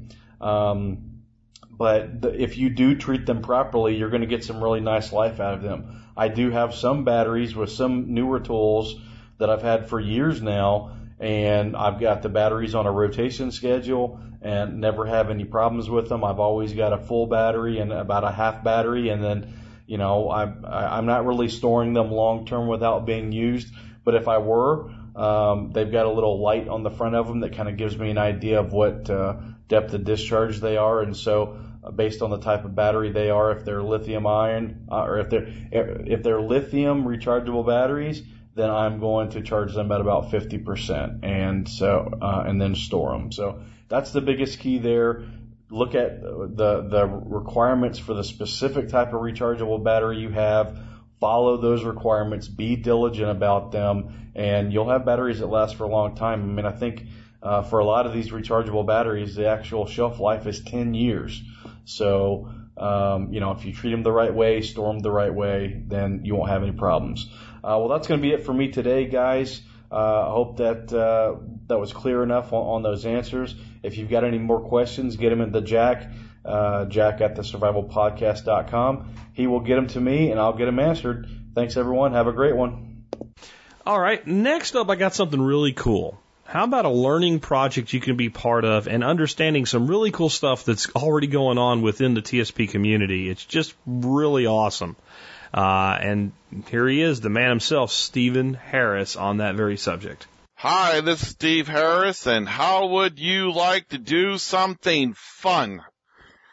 Um, but the, if you do treat them properly, you're going to get some really nice life out of them. I do have some batteries with some newer tools that I've had for years now, and I've got the batteries on a rotation schedule and never have any problems with them. I've always got a full battery and about a half battery, and then, you know, I'm I'm not really storing them long term without being used. But if I were, um, they've got a little light on the front of them that kind of gives me an idea of what uh, depth of discharge they are, and so uh, based on the type of battery they are, if they're lithium ion uh, or if they're if they're lithium rechargeable batteries, then I'm going to charge them at about 50%, and so uh, and then store them. So that's the biggest key there. Look at the the requirements for the specific type of rechargeable battery you have. follow those requirements, be diligent about them, and you'll have batteries that last for a long time. I mean, I think uh, for a lot of these rechargeable batteries, the actual shelf life is 10 years. So, um, you know, if you treat them the right way, store them the right way, then you won't have any problems. Uh, well, that's going to be it for me today, guys. Uh, I hope that uh, that was clear enough on, on, those answers. If you've got any more questions, get them into Jack, uh, Jack at the survivalpodcast.com. He will get them to me, and I'll get them answered. Thanks, everyone. Have a great one. All right. Next up, I got something really cool. How about a learning project you can be part of and understanding some really cool stuff that's already going on within the TSP community? It's just really awesome. Uh, and here he is, the man himself, Stephen Harris, on that very subject. Hi, this is Steve Harris, and how would you like to do something fun?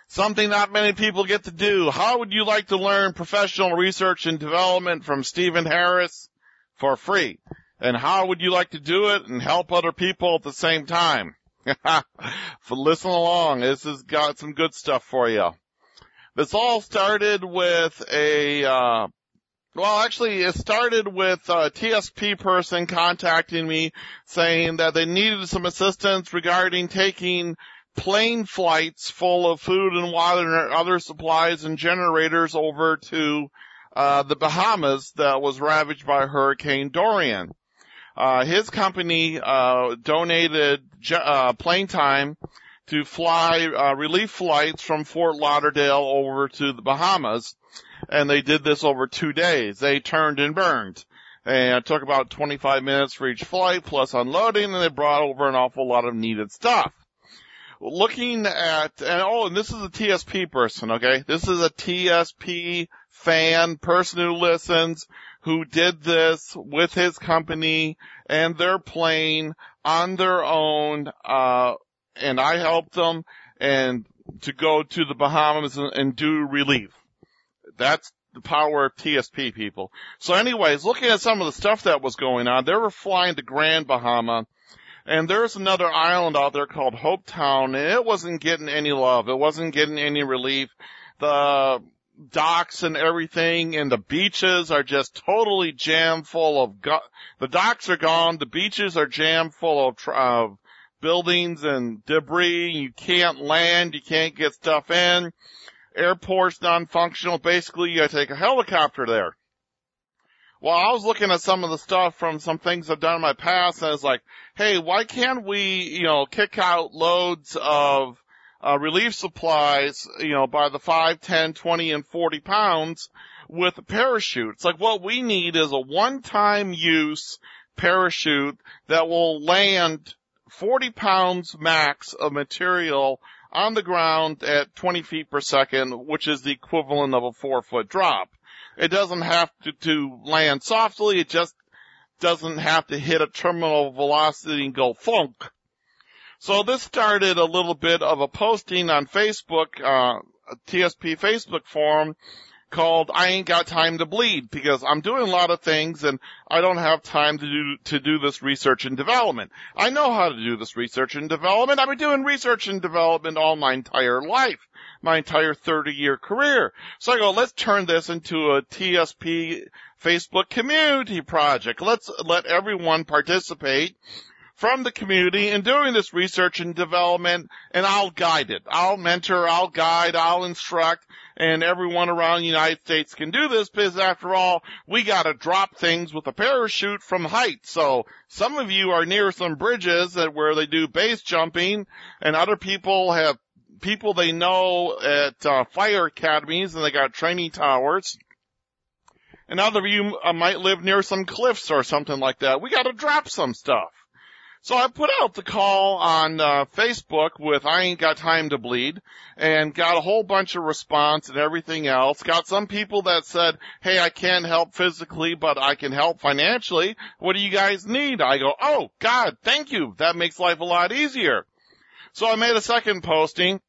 Something not many people get to do. How would you like to learn professional research and development from Stephen Harris for free? And how would you like to do it and help other people at the same time? listen along. This has got some good stuff for you. This all started with a, uh, well, actually, it started with a TSP person contacting me saying that they needed some assistance regarding taking plane flights full of food and water and other supplies and generators over to uh, the Bahamas that was ravaged by Hurricane Dorian. Uh, his company uh, donated uh, plane time to fly uh, relief flights from Fort Lauderdale over to the Bahamas, and they did this over two days. They turned and burned. And it took about 25 minutes for each flight, plus unloading, and they brought over an awful lot of needed stuff. Looking at, and oh, and this is a TSP person, okay? This is a TSP fan, person who listens, who did this with his company and their plane on their own, uh, and I helped them and to go to the Bahamas and, and do relief. That's the power of TSP people. So anyways, looking at some of the stuff that was going on, they were flying to Grand Bahama and there's another island out there called Hope Town and it wasn't getting any love. It wasn't getting any relief. The docks and everything and the beaches are just totally jam full of go- the docks are gone the beaches are jam full of uh, buildings and debris you can't land you can't get stuff in airport's non-functional basically you gotta take a helicopter there. Well i was looking at some of the stuff from some things i've done in my past and I was like hey why can't we you know kick out loads of uh, relief supplies, you know, by the 5, 10, 20, and 40 pounds with a parachute. It's like what we need is a one-time use parachute that will land 40 pounds max of material on the ground at 20 feet per second, which is the equivalent of a four foot drop. It doesn't have to, to land softly, it just doesn't have to hit a terminal velocity and go funk. So this started a little bit of a posting on Facebook, uh, TSP Facebook forum called I ain't got time to bleed because I'm doing a lot of things and I don't have time to do, to do this research and development. I know how to do this research and development. I've been doing research and development all my entire life, my entire 30 year career. So I go, let's turn this into a TSP Facebook community project. Let's let everyone participate from the community in doing this research and development and I'll guide it. I'll mentor, I'll guide, I'll instruct and everyone around the United States can do this because after all, we gotta drop things with a parachute from height. So some of you are near some bridges that where they do base jumping and other people have people they know at uh, fire academies and they got training towers. And other of you uh, might live near some cliffs or something like that. We gotta drop some stuff. So I put out the call on uh, Facebook with I ain't got time to bleed and got a whole bunch of response and everything else. Got some people that said, hey, I can't help physically, but I can help financially. What do you guys need? I go, oh God, thank you. That makes life a lot easier. So I made a second posting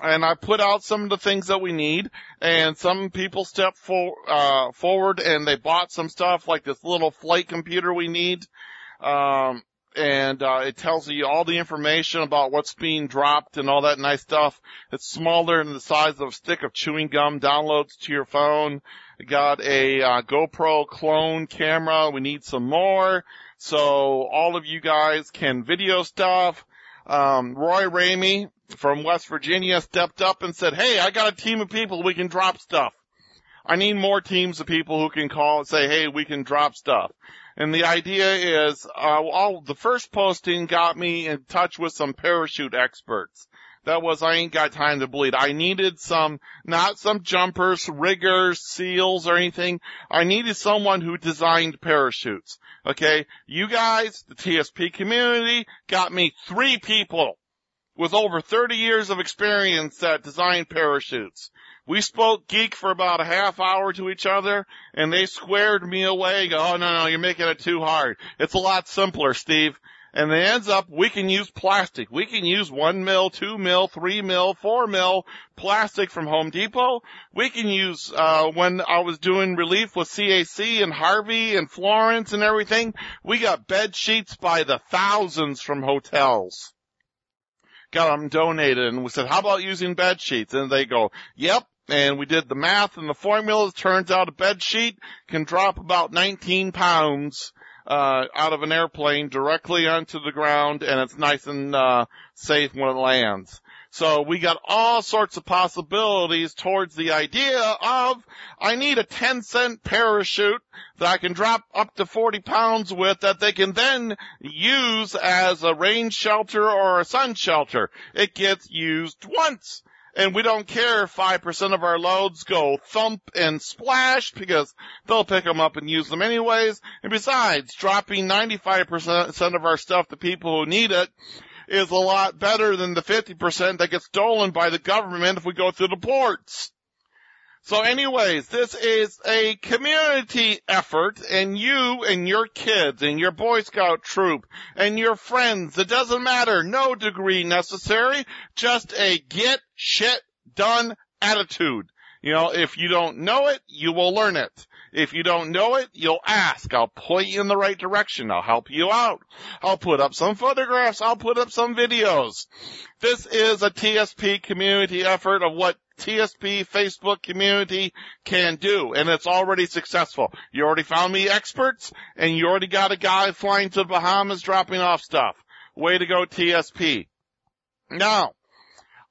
and I put out some of the things that we need, and some people stepped for, uh, forward and they bought some stuff like this little flight computer we need. Um, and uh, it tells you all the information about what's being dropped and all that nice stuff. It's smaller than the size of a stick of chewing gum. Downloads to your phone. Got a uh, GoPro clone camera. We need some more, so all of you guys can video stuff. Um, Roy Ramey from West Virginia stepped up and said, "Hey, I got a team of people. We can drop stuff." I need more teams of people who can call and say, hey, we can drop stuff. And the idea is, uh, all the first posting got me in touch with some parachute experts. That was, I ain't got time to bleed. I needed some, not some jumpers, riggers, seals, or anything. I needed someone who designed parachutes. Okay? You guys, the TSP community, got me three people with over 30 years of experience that design parachutes. We spoke geek for about a half hour to each other, and they squared me away. Go, oh no, no, you're making it too hard. It's a lot simpler, Steve. And it ends up we can use plastic. We can use one mil, two mil, three mil, four mil plastic from Home Depot. We can use uh when I was doing relief with CAC and Harvey and Florence and everything, we got bed sheets by the thousands from hotels got them donated and we said, how about using bed sheets? And they go, yep. And we did the math and the formulas. Turns out a bed sheet can drop about 19 pounds, uh, out of an airplane directly onto the ground and it's nice and, uh, safe when it lands. So we got all sorts of possibilities towards the idea of I need a 10 cent parachute that I can drop up to 40 pounds with that they can then use as a rain shelter or a sun shelter. It gets used once. And we don't care if 5% of our loads go thump and splash because they'll pick them up and use them anyways. And besides, dropping 95% of our stuff to people who need it is a lot better than the 50% that gets stolen by the government if we go through the ports. So anyways, this is a community effort and you and your kids and your Boy Scout troop and your friends, it doesn't matter, no degree necessary, just a get shit done attitude. You know, if you don't know it, you will learn it. If you don't know it, you'll ask. I'll point you in the right direction. I'll help you out. I'll put up some photographs. I'll put up some videos. This is a TSP community effort of what TSP Facebook community can do, and it's already successful. You already found me experts, and you already got a guy flying to the Bahamas dropping off stuff. Way to go, TSP. Now,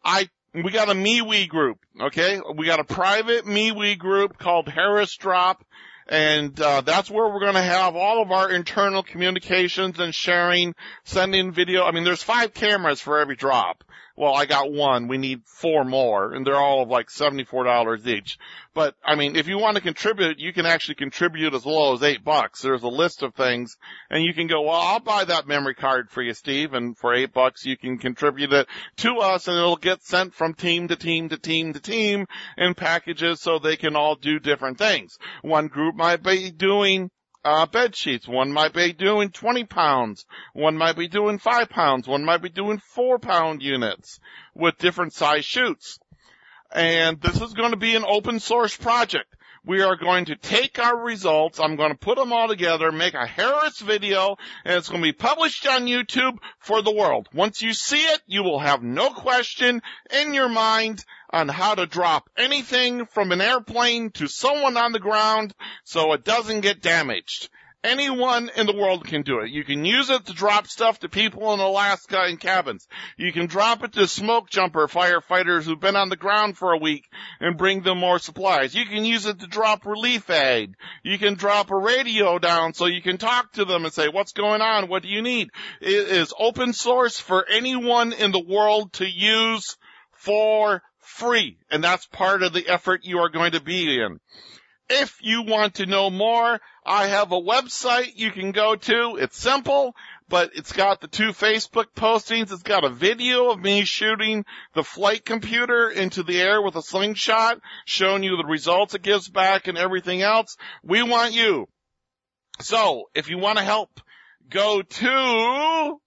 I we got a MeWe group, okay? We got a private MeWe group called Harris Drop, and uh, that's where we're going to have all of our internal communications and sharing, sending video. I mean, there's five cameras for every drop. Well, I got one. We need four more, and they're all of like seventy-four dollars each. But I mean, if you want to contribute, you can actually contribute as low as eight bucks. There's a list of things, and you can go, well, I'll buy that memory card for you, Steve, and for eight bucks you can contribute it to us, and it'll get sent from team to team to team to team in packages so they can all do different things. One group might be doing uh, bed sheets. One might be doing 20 pounds. One might be doing 5 pounds. One might be doing 4 pound units with different size chutes. And this is going to be an open source project. We are going to take our results. I'm going to put them all together, make a Harris video, and it's going to be published on YouTube for the world. Once you see it, you will have no question in your mind on how to drop anything from an airplane to someone on the ground so it doesn't get damaged. Anyone in the world can do it. You can use it to drop stuff to people in Alaska in cabins. You can drop it to smoke jumper firefighters who've been on the ground for a week and bring them more supplies. You can use it to drop relief aid. You can drop a radio down so you can talk to them and say, what's going on? What do you need? It is open source for anyone in the world to use for free. And that's part of the effort you are going to be in. If you want to know more, I have a website you can go to. It's simple, but it's got the two Facebook postings. It's got a video of me shooting the flight computer into the air with a slingshot, showing you the results it gives back and everything else. We want you. So if you want to help, go to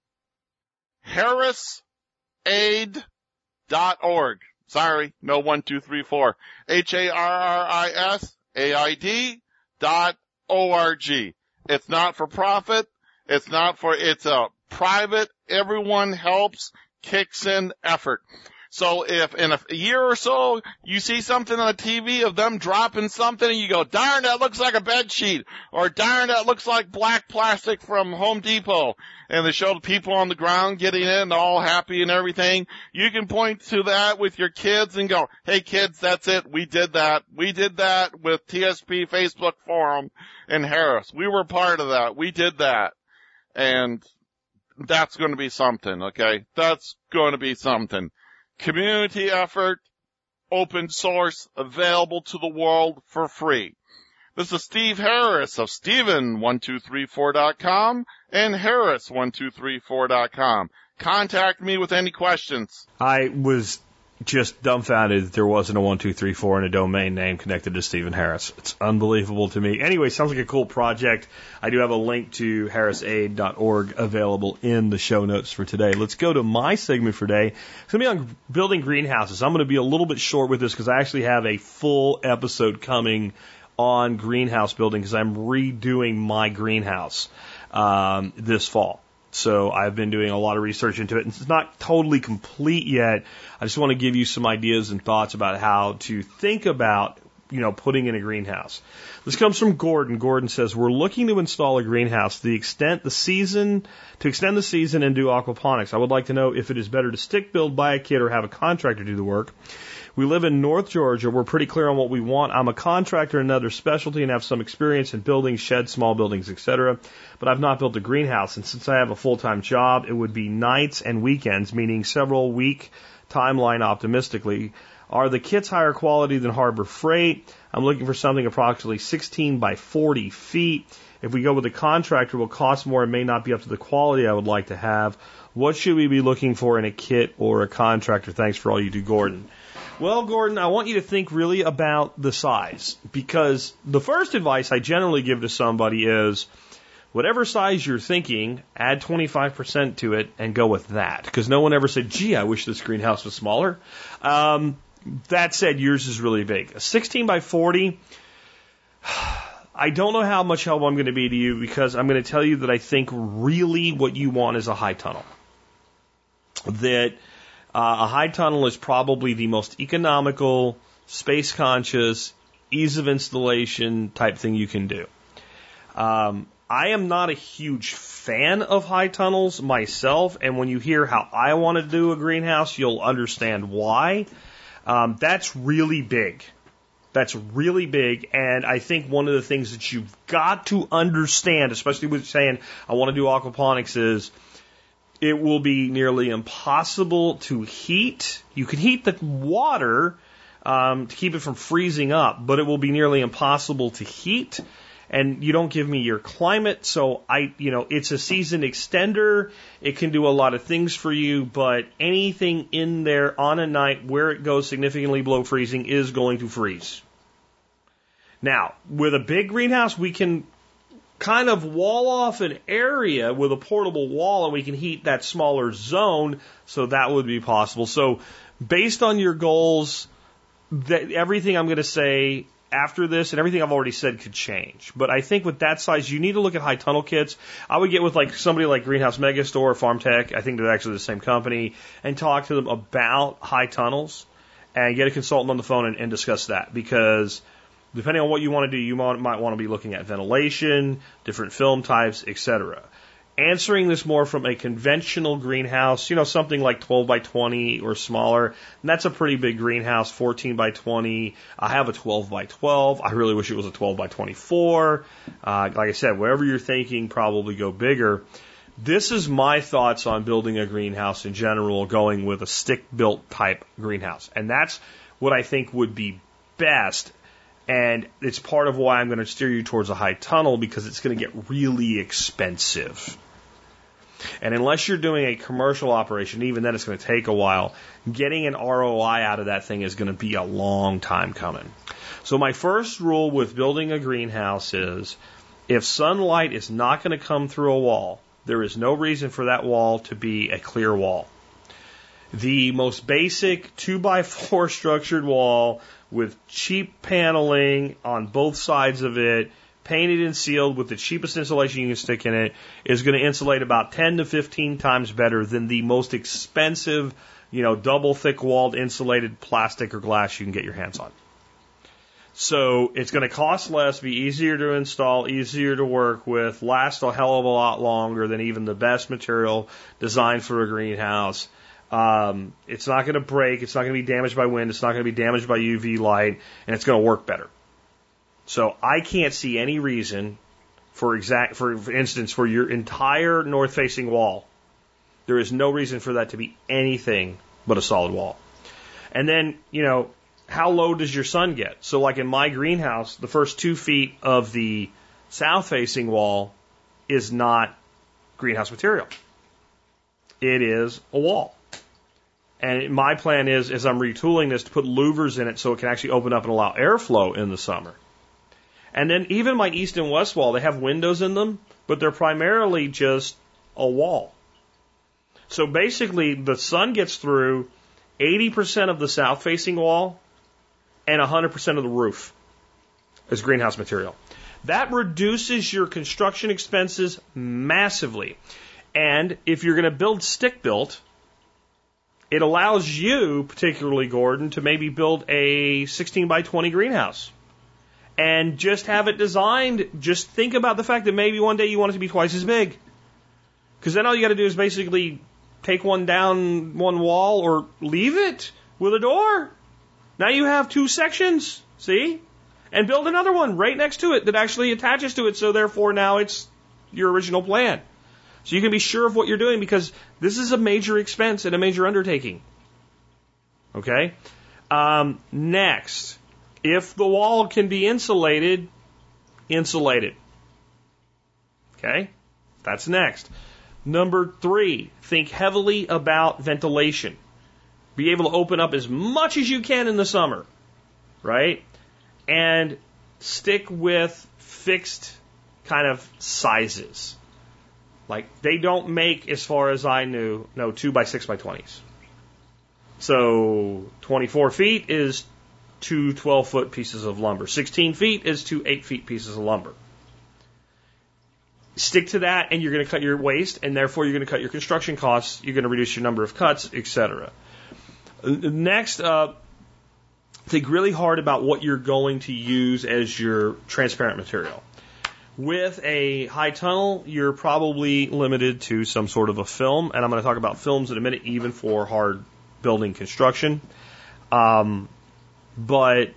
harrisaid.org. Sorry, no one, two, three, four. H-A-R-R-I-S AID dot O-R-G. It's not for profit. It's not for, it's a private, everyone helps, kicks in effort. So if in a, year or so you see something on the TV of them dropping something and you go, darn, that looks like a bed sheet, or darn, that looks like black plastic from Home Depot, and they show the people on the ground getting in all happy and everything, you can point to that with your kids and go, hey kids, that's it, we did that. We did that with TSP Facebook forum in Harris. We were part of that. We did that. And that's going to be something, okay? That's going to be something community effort, open source, available to the world for free. This is Steve Harris of Steven1234.com and Harris1234.com. Contact me with any questions. I was just dumbfounded that there wasn't a one two three four and a domain name connected to Stephen Harris. It's unbelievable to me. Anyway, sounds like a cool project. I do have a link to harrisaid.org available in the show notes for today. Let's go to my segment for today. It's to be on building greenhouses. I'm going to be a little bit short with this because I actually have a full episode coming on greenhouse building because I'm redoing my greenhouse um, this fall. So I've been doing a lot of research into it. And it's not totally complete yet. I just want to give you some ideas and thoughts about how to think about, you know, putting in a greenhouse. This comes from Gordon. Gordon says, we're looking to install a greenhouse the extent the season, to extend the season and do aquaponics. I would like to know if it is better to stick build, buy a kit, or have a contractor do the work. We live in North Georgia. We're pretty clear on what we want. I'm a contractor in another specialty and have some experience in building sheds, small buildings, etc. But I've not built a greenhouse. And since I have a full-time job, it would be nights and weekends, meaning several week timeline optimistically. Are the kits higher quality than Harbor Freight? I'm looking for something approximately 16 by 40 feet. If we go with a contractor, it will cost more and may not be up to the quality I would like to have. What should we be looking for in a kit or a contractor? Thanks for all you do, Gordon. Well, Gordon, I want you to think really about the size because the first advice I generally give to somebody is whatever size you're thinking, add 25% to it and go with that. Because no one ever said, gee, I wish this greenhouse was smaller. Um, that said, yours is really big. A 16 by 40, I don't know how much help I'm going to be to you because I'm going to tell you that I think really what you want is a high tunnel. That uh, a high tunnel is probably the most economical, space conscious, ease of installation type thing you can do. Um, I am not a huge fan of high tunnels myself, and when you hear how I want to do a greenhouse, you'll understand why. Um, that's really big. That's really big, and I think one of the things that you've got to understand, especially with saying I want to do aquaponics, is it will be nearly impossible to heat. You can heat the water um, to keep it from freezing up, but it will be nearly impossible to heat. And you don't give me your climate, so I, you know, it's a season extender. It can do a lot of things for you, but anything in there on a night where it goes significantly below freezing is going to freeze. Now, with a big greenhouse, we can kind of wall off an area with a portable wall and we can heat that smaller zone, so that would be possible. So, based on your goals, that everything I'm going to say after this and everything I've already said could change. But I think with that size, you need to look at high tunnel kits. I would get with like somebody like Greenhouse Megastore or FarmTek. I think they're actually the same company and talk to them about high tunnels and get a consultant on the phone and, and discuss that because depending on what you want to do, you might, might want to be looking at ventilation, different film types, etc. Answering this more from a conventional greenhouse, you know, something like 12 by 20 or smaller, that's a pretty big greenhouse, 14 by 20. I have a 12 by 12. I really wish it was a 12 by 24. Uh, like I said, wherever you're thinking, probably go bigger. This is my thoughts on building a greenhouse in general, going with a stick built type greenhouse. And that's what I think would be best and it's part of why I'm going to steer you towards a high tunnel because it's going to get really expensive. And unless you're doing a commercial operation, even then it's going to take a while. Getting an ROI out of that thing is going to be a long time coming. So my first rule with building a greenhouse is if sunlight is not going to come through a wall, there is no reason for that wall to be a clear wall. The most basic two by four structured wall with cheap paneling on both sides of it painted and sealed with the cheapest insulation you can stick in it, is going to insulate about 10 to 15 times better than the most expensive, you know, double thick walled insulated plastic or glass you can get your hands on. So it's going to cost less, be easier to install, easier to work with, last a hell of a lot longer than even the best material designed for a greenhouse. Um, it's not going to break. It's not going to be damaged by wind. It's not going to be damaged by UV light, and it's going to work better. So I can't see any reason, for exact, for, for instance, for your entire north-facing wall, there is no reason for that to be anything but a solid wall. And then, you know, how low does your sun get? So, like in my greenhouse, the first two feet of the south facing wall is not greenhouse material. It is a wall. And my plan is, as I'm retooling this, to put louvers in it so it can actually open up and allow airflow in the summer. And then even my east and west wall, they have windows in them, but they're primarily just a wall. So basically, the sun gets through 80% of the south facing wall and 100% of the roof as greenhouse material. That reduces your construction expenses massively. And if you're going to build stick built, it allows you, particularly Gordon, to maybe build a 16 by 20 greenhouse and just have it designed. Just think about the fact that maybe one day you want it to be twice as big. Because then all you got to do is basically take one down one wall or leave it with a door. Now you have two sections, see? And build another one right next to it that actually attaches to it, so therefore now it's your original plan. So you can be sure of what you're doing because this is a major expense and a major undertaking. Okay? Um, next, if the wall can be insulated, insulate it. Okay? That's next. Number three, think heavily about ventilation. Be able to open up as much as you can in the summer, right? And stick with fixed kind of sizes. Like they don't make, as far as I knew, no two by six by twenties. So 24 feet is two 12 foot pieces of lumber. 16 feet is two 8 feet pieces of lumber. Stick to that and you're going to cut your waste and therefore you're going to cut your construction costs. You're going to reduce your number of cuts, etc. Next, uh, think really hard about what you're going to use as your transparent material. With a high tunnel, you're probably limited to some sort of a film, and I'm going to talk about films in a minute, even for hard building construction. Um, but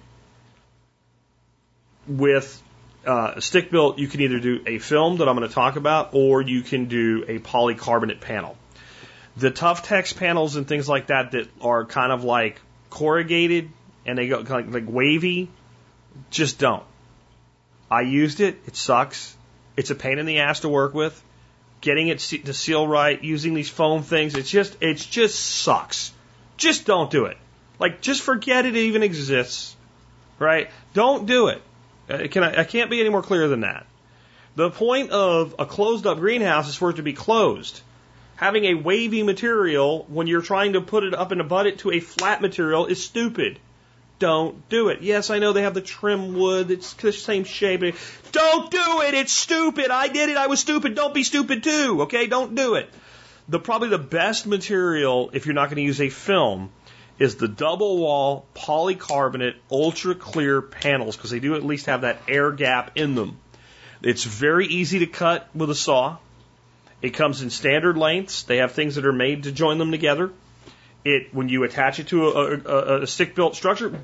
with uh, stick built, you can either do a film that I'm going to talk about, or you can do a polycarbonate panel. The Tuftex panels and things like that that are kind of like corrugated and they go like, like wavy, just don't. I used it. It sucks. It's a pain in the ass to work with. Getting it to seal right, using these foam things, it's just, it just sucks. Just don't do it. Like, just forget it even exists. Right? Don't do it. Uh, can I, I can't be any more clear than that. The point of a closed up greenhouse is for it to be closed. Having a wavy material when you're trying to put it up and abut it to a flat material is stupid. Don't do it. Yes, I know they have the trim wood. It's the same shape. Don't do it. It's stupid. I did it. I was stupid. Don't be stupid too. Okay? Don't do it. The probably the best material if you're not going to use a film is the double wall polycarbonate ultra clear panels because they do at least have that air gap in them. It's very easy to cut with a saw. It comes in standard lengths. They have things that are made to join them together. It when you attach it to a, a, a stick built structure,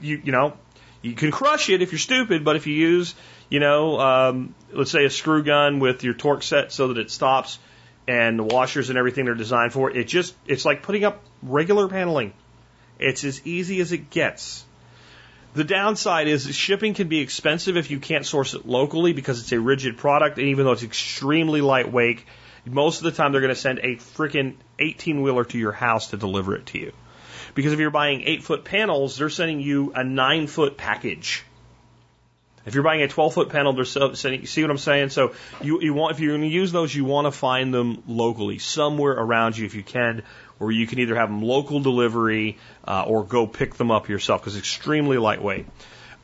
you you know you can crush it if you're stupid, but if you use you know um, let's say a screw gun with your torque set so that it stops and the washers and everything are designed for it just it's like putting up regular paneling. It's as easy as it gets. The downside is shipping can be expensive if you can't source it locally because it's a rigid product, and even though it's extremely lightweight, most of the time they're going to send a freaking 18 wheeler to your house to deliver it to you. Because if you're buying eight foot panels, they're sending you a nine foot package. If you're buying a 12 foot panel, they're sending, you see what I'm saying? So you, you want, if you're going to use those, you want to find them locally, somewhere around you if you can, or you can either have them local delivery uh, or go pick them up yourself because it's extremely lightweight.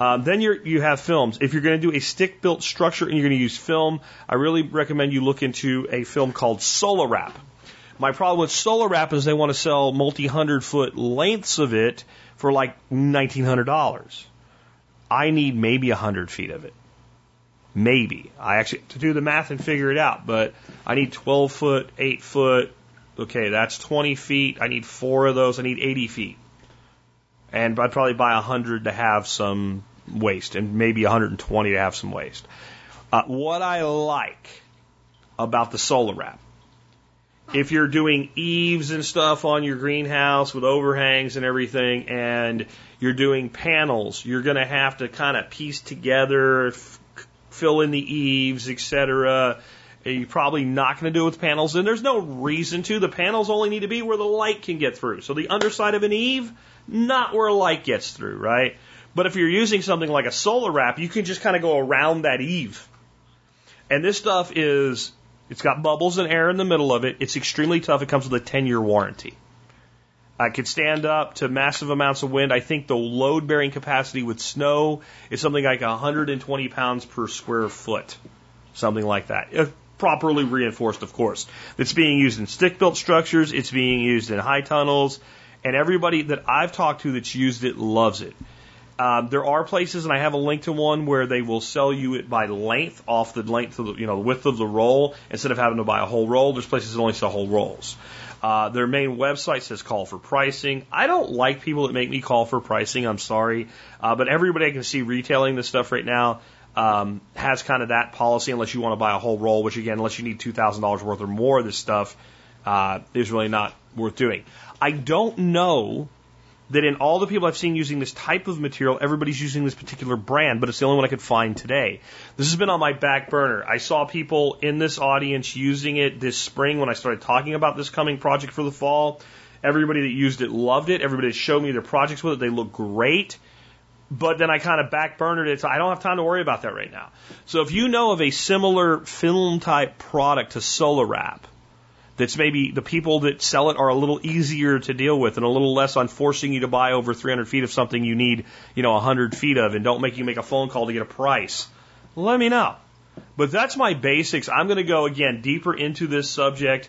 Um, then you you have films. If you're going to do a stick built structure and you're going to use film, I really recommend you look into a film called Solar Wrap. My problem with Solar Wrap is they want to sell multi hundred foot lengths of it for like nineteen hundred dollars. I need maybe a hundred feet of it. Maybe. I actually to do the math and figure it out, but I need 12 foot, 8 foot. Okay, that's 20 feet. I need four of those. I need 80 feet. And I'd probably buy 100 to have some waste and maybe 120 to have some waste. Uh, what I like about the solar wrap, if you're doing eaves and stuff on your greenhouse with overhangs and everything, and you're doing panels, you're going to have to kind of piece together, fill in the eaves, etc. You're probably not going to do it with panels, and there's no reason to. The panels only need to be where the light can get through. So the underside of an eave, not where light gets through, right? But if you're using something like a solar wrap, you can just kind of go around that eave. And this stuff is, it's got bubbles and air in the middle of it. It's extremely tough. It comes with a 10 year warranty. I could stand up to massive amounts of wind. I think the load bearing capacity with snow is something like 120 pounds per square foot. Something like that. If properly reinforced, of course. It's being used in stick built structures. It's being used in high tunnels. And everybody that I've talked to that's used it loves it. Um, there are places, and I have a link to one where they will sell you it by length, off the length of the, you know, the width of the roll, instead of having to buy a whole roll. There's places that only sell whole rolls. Uh, their main website says call for pricing. I don't like people that make me call for pricing. I'm sorry, uh, but everybody I can see retailing this stuff right now um, has kind of that policy. Unless you want to buy a whole roll, which again, unless you need two thousand dollars worth or more of this stuff, uh, is really not worth doing. I don't know that in all the people I've seen using this type of material, everybody's using this particular brand, but it's the only one I could find today. This has been on my back burner. I saw people in this audience using it this spring when I started talking about this coming project for the fall. Everybody that used it loved it. Everybody that showed me their projects with it, they look great. But then I kind of back backburnered it, so I don't have time to worry about that right now. So if you know of a similar film type product to Solar Wrap, that's maybe the people that sell it are a little easier to deal with and a little less on forcing you to buy over 300 feet of something you need, you know, 100 feet of and don't make you make a phone call to get a price. Let me know. But that's my basics. I'm going to go again deeper into this subject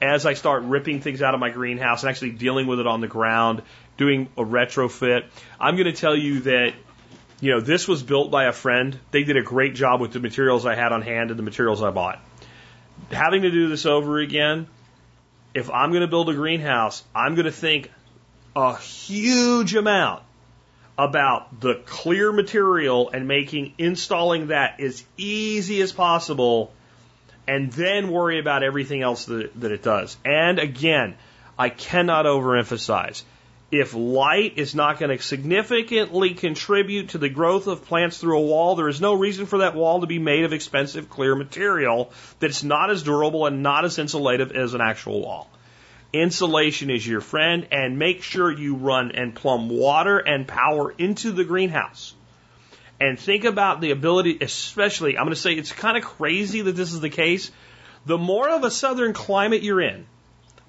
as I start ripping things out of my greenhouse and actually dealing with it on the ground, doing a retrofit. I'm going to tell you that you know, this was built by a friend. They did a great job with the materials I had on hand and the materials I bought having to do this over again, if I'm going to build a greenhouse, I'm going to think a huge amount about the clear material and making installing that as easy as possible and then worry about everything else that, that it does. And again, I cannot overemphasize if light is not going to significantly contribute to the growth of plants through a wall, there is no reason for that wall to be made of expensive clear material that's not as durable and not as insulative as an actual wall. Insulation is your friend and make sure you run and plumb water and power into the greenhouse. And think about the ability, especially, I'm going to say it's kind of crazy that this is the case. The more of a southern climate you're in,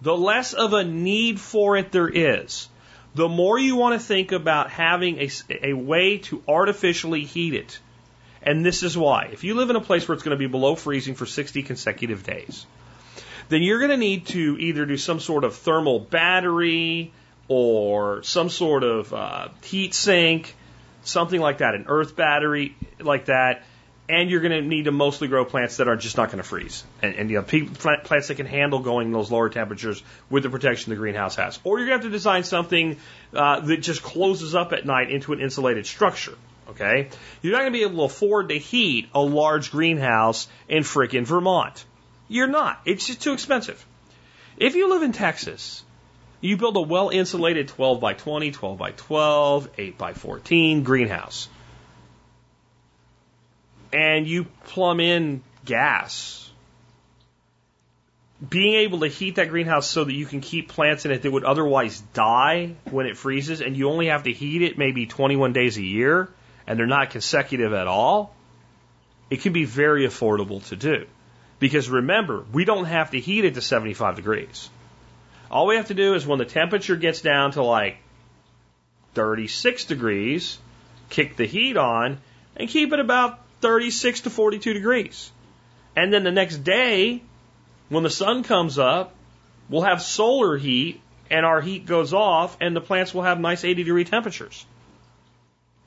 the less of a need for it there is the more you want to think about having a, a way to artificially heat it. And this is why. If you live in a place where it's going to be below freezing for 60 consecutive days, then you're going to need to either do some sort of thermal battery or some sort of uh, heat sink, something like that, an earth battery like that, and you're going to need to mostly grow plants that are just not going to freeze, and, and you know plants that can handle going those lower temperatures with the protection the greenhouse has. Or you're going to have to design something uh, that just closes up at night into an insulated structure. Okay, you're not going to be able to afford to heat a large greenhouse in frickin' Vermont. You're not. It's just too expensive. If you live in Texas, you build a well insulated 12 by 20, 12 by 12, 8 by 14 greenhouse and you plumb in gas, being able to heat that greenhouse so that you can keep plants in it that would otherwise die when it freezes, and you only have to heat it maybe 21 days a year, and they're not consecutive at all, it can be very affordable to do. Because remember, we don't have to heat it to 75 degrees. All we have to do is when the temperature gets down to like 36 degrees, kick the heat on, and keep it about 36 to 42 degrees. And then the next day, when the sun comes up, we'll have solar heat and our heat goes off and the plants will have nice 80 degree temperatures.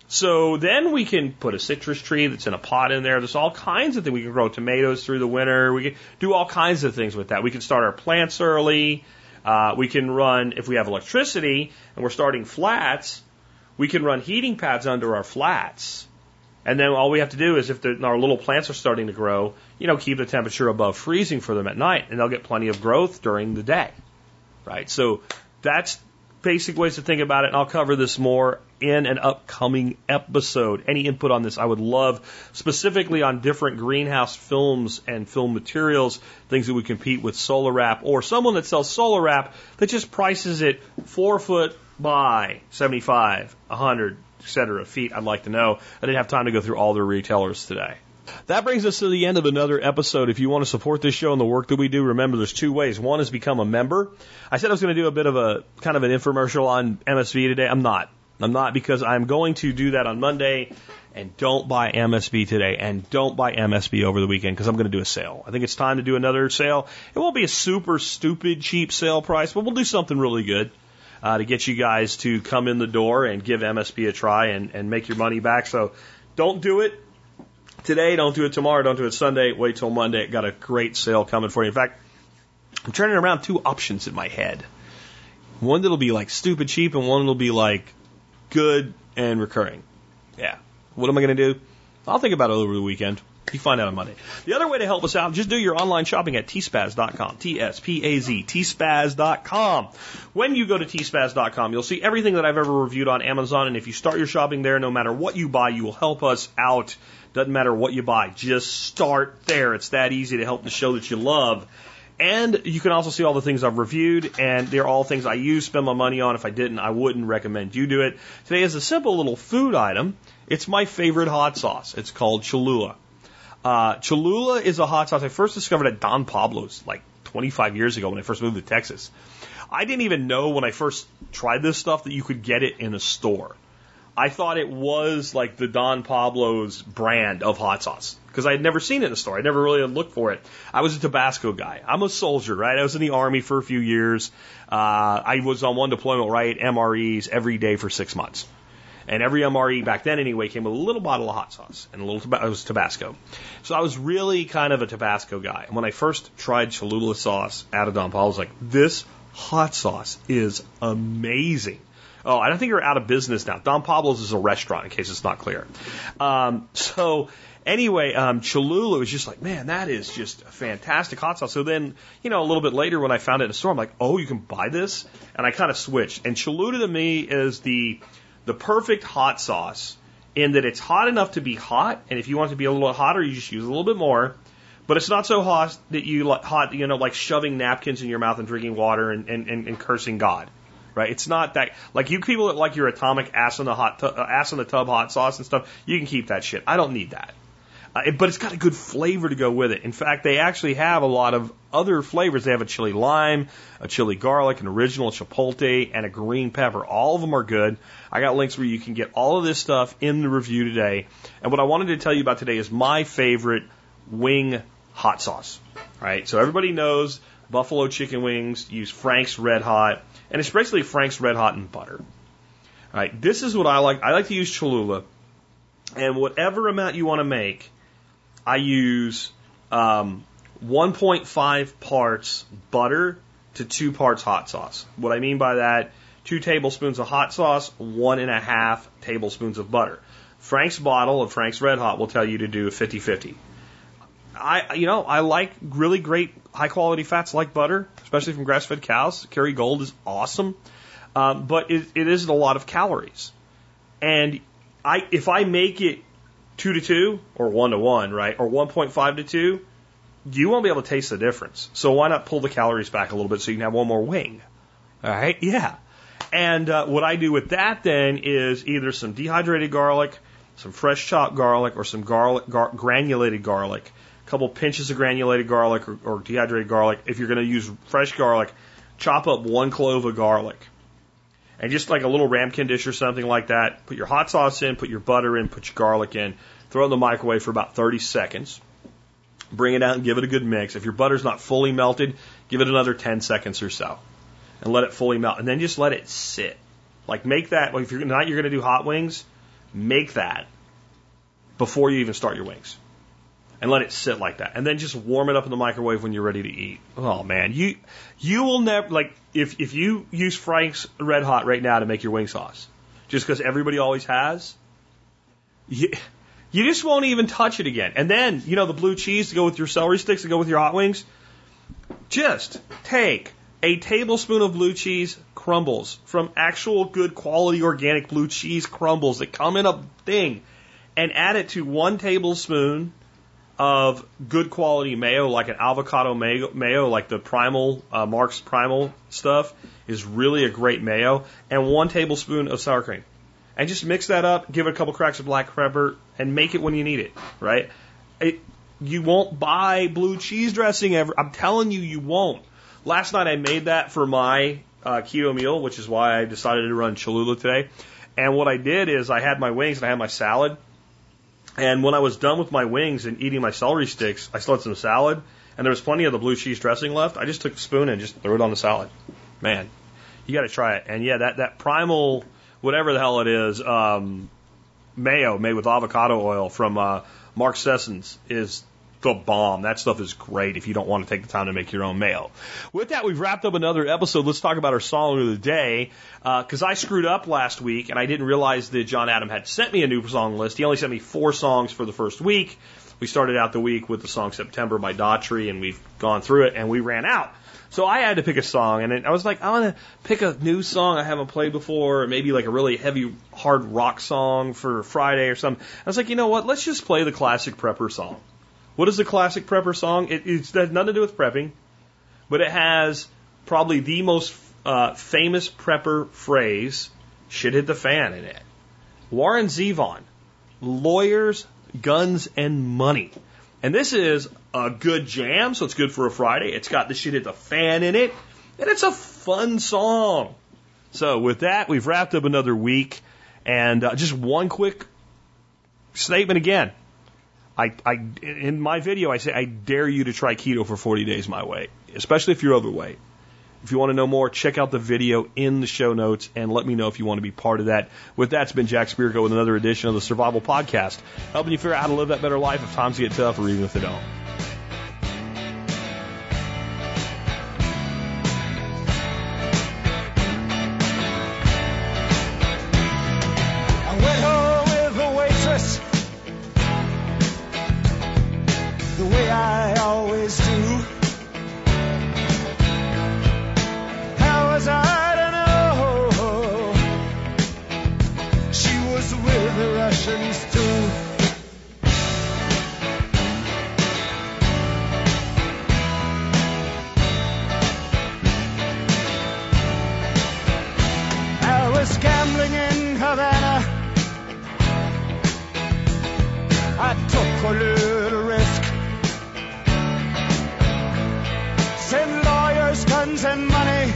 So then we can put a citrus tree that's in a pot in there. There's all kinds of things. We can grow tomatoes through the winter. We can do all kinds of things with that. We can start our plants early. Uh, we can run, if we have electricity and we're starting flats, we can run heating pads under our flats. And then all we have to do is if the, our little plants are starting to grow, you know, keep the temperature above freezing for them at night and they'll get plenty of growth during the day. Right? So that's basic ways to think about it, and I'll cover this more in an upcoming episode. Any input on this I would love, specifically on different greenhouse films and film materials, things that would compete with Solar Wrap, or someone that sells Solar Wrap that just prices it four foot by 75, 100, etc. feet. I'd like to know. I didn't have time to go through all the retailers today. That brings us to the end of another episode. If you want to support this show and the work that we do, remember there's two ways. One is become a member. I said I was going to do a bit of a kind of an infomercial on MSB today. I'm not. I'm not because I'm going to do that on Monday. And don't buy MSB today and don't buy MSB over the weekend because I'm going to do a sale. I think it's time to do another sale. It won't be a super stupid cheap sale price, but we'll do something really good. Uh, to get you guys to come in the door and give MSB a try and, and make your money back. So don't do it today, don't do it tomorrow, don't do it Sunday, wait till Monday. Got a great sale coming for you. In fact, I'm turning around two options in my head. One that'll be like stupid cheap and one that'll be like good and recurring. Yeah. What am I going to do? I'll think about it over the weekend. You find out on Monday. The other way to help us out, just do your online shopping at tspaz.com. T-S-P-A-Z, tspaz.com. When you go to tspaz.com, you'll see everything that I've ever reviewed on Amazon. And if you start your shopping there, no matter what you buy, you will help us out. Doesn't matter what you buy. Just start there. It's that easy to help the show that you love. And you can also see all the things I've reviewed, and they're all things I use, spend my money on. If I didn't, I wouldn't recommend you do it. Today is a simple little food item. It's my favorite hot sauce. It's called Cholula. Uh, Cholula is a hot sauce I first discovered at Don Pablo's like 25 years ago when I first moved to Texas. I didn't even know when I first tried this stuff that you could get it in a store. I thought it was like the Don Pablo's brand of hot sauce because I had never seen it in a store. I never really looked for it. I was a Tabasco guy. I'm a soldier, right? I was in the army for a few years. Uh, I was on one deployment, right? MREs every day for six months. And every MRE back then, anyway, came with a little bottle of hot sauce and a little tab- it was Tabasco. So I was really kind of a Tabasco guy. And when I first tried Cholula sauce out of Don Pablo, I was like, this hot sauce is amazing. Oh, I don't think they're out of business now. Don Pablo's is a restaurant, in case it's not clear. Um, so anyway, um, Cholula was just like, man, that is just a fantastic hot sauce. So then, you know, a little bit later when I found it in a store, I'm like, oh, you can buy this, and I kind of switched. And Cholula to me is the the perfect hot sauce in that it's hot enough to be hot, and if you want it to be a little hotter, you just use a little bit more. But it's not so hot that you hot, you know, like shoving napkins in your mouth and drinking water and, and, and, and cursing God right? It's not that like you people that like your atomic ass in the hot tu- uh, ass in the tub hot sauce and stuff. You can keep that shit. I don't need that. Uh, but it's got a good flavor to go with it. In fact, they actually have a lot of other flavors. They have a chili lime, a chili garlic, an original chipotle, and a green pepper. All of them are good. I got links where you can get all of this stuff in the review today. And what I wanted to tell you about today is my favorite wing hot sauce. Right? So everybody knows buffalo chicken wings use Frank's Red Hot and it's basically Frank's Red Hot and butter. All right, this is what I like. I like to use Cholula, and whatever amount you want to make, I use um, 1.5 parts butter to two parts hot sauce. What I mean by that, two tablespoons of hot sauce, one and a half tablespoons of butter. Frank's bottle of Frank's Red Hot will tell you to do 50-50. I, you know, I like really great high quality fats like butter, especially from grass fed cows. Kerrygold is awesome, um, but it, it isn't a lot of calories. And I, if I make it two to two or one to one, right, or 1.5 to two, you won't be able to taste the difference. So why not pull the calories back a little bit so you can have one more wing? All right, yeah. And uh, what I do with that then is either some dehydrated garlic, some fresh chopped garlic, or some garlic gar- granulated garlic A couple pinches of granulated garlic or, or dehydrated garlic. If you're going to use fresh garlic, chop up one clove of garlic. and just like a little ramkin dish or something like that, put your hot sauce in, put your butter in, put your garlic in, throw it in the microwave for about 30 seconds. Bring it out and give it a good mix. If your butter's not fully melted, give it another 10 seconds or so and let it fully melt. And then just let it sit. Like make that, if you're not, you're going to do hot wings, make that before you even start your wings and let it sit like that. And then just warm it up in the microwave when you're ready to eat. Oh man, you you will never like if if you use Frank's Red Hot right now to make your wing sauce, just because everybody always has, you, you just won't even touch it again. And then you know the blue cheese to go with your celery sticks to go with your hot wings. Just take a tablespoon of blue cheese crumbles from actual good quality organic blue cheese crumbles that come in a thing and add it to one tablespoon of good quality mayo, like an avocado mayo, mayo like the Primal, uh, Mark's Primal stuff, is really a great mayo, and one tablespoon of sour cream. And just mix that up, give it a couple cracks of black pepper, and make it when you need it, right? It, you won't buy blue cheese dressing ever. I'm telling you, you won't. Last night I made that for my uh, keto meal, which is why I decided to run Cholula today. And what I did is I had my wings and I had my salad. And when I was done with my wings and eating my celery sticks, I still had some salad, and there was plenty of the blue cheese dressing left. I just took a spoon and just threw it on the salad. Man, you got to try it. And yeah, that that primal, whatever the hell it is, um, mayo made with avocado oil from uh, Mark Sisson's is the bomb. That stuff is great if you don't want to take the time to make your own mayo. With that, we've wrapped up another episode. Let's talk about our song of the day. Because uh, I screwed up last week and I didn't realize that John Adam had sent me a new song list. He only sent me four songs for the first week. We started out the week with the song September by Daughtry and we've gone through it and we ran out. So I had to pick a song, and I was like, I want to pick a new song I haven't played before, or maybe like a really heavy, hard rock song for Friday or something. I was like, you know what? Let's just play the classic prepper song. What is the classic prepper song? It, it has nothing to do with prepping, but it has probably the most uh, famous prepper phrase, shit hit the fan in it. Warren Zevon, lawyers, guns, and money. And this is a good jam, so it's good for a Friday. It's got the shit hit the fan in it, and it's a fun song. So with that, we've wrapped up another week, and uh, just one quick statement again. I, I, in my video, I say I dare you to try keto for 40 days my way, especially if you're overweight. If you want to know more, check out the video in the show notes and let me know if you want to be part of that. With that, it's been Jack Spirko with another edition of the Survival Podcast, helping you figure out how to live that better life if times get tough or even if they don't. Was gambling in Havana. I took a little risk. Send lawyers, guns, and money.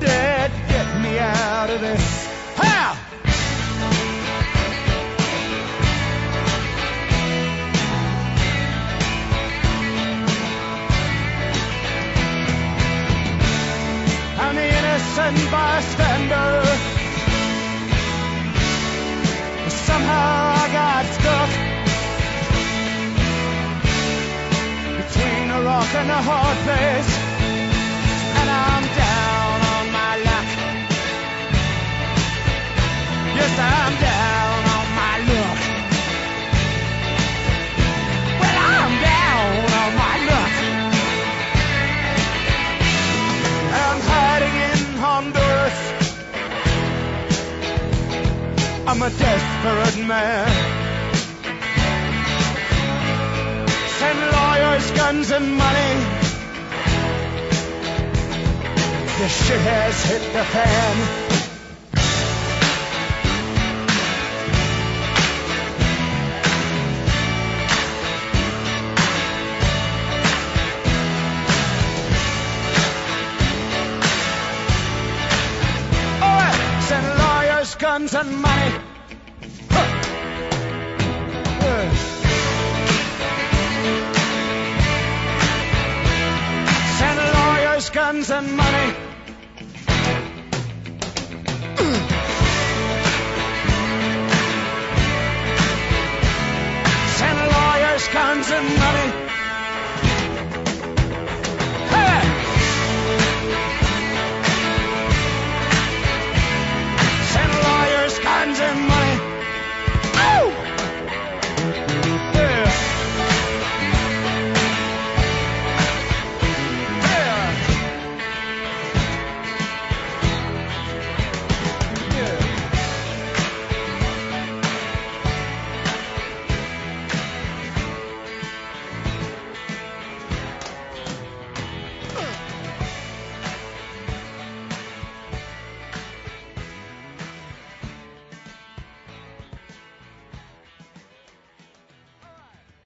Dad, get me out of this. Innocent bystander. Somehow I got stuck between a rock and a hard place, and I'm down on my luck. Yes, I'm down I'm a desperate man. Send lawyers, guns, and money. The shit has hit the fan. And money. Huh. Yeah. Guns. Send lawyers, guns, and money.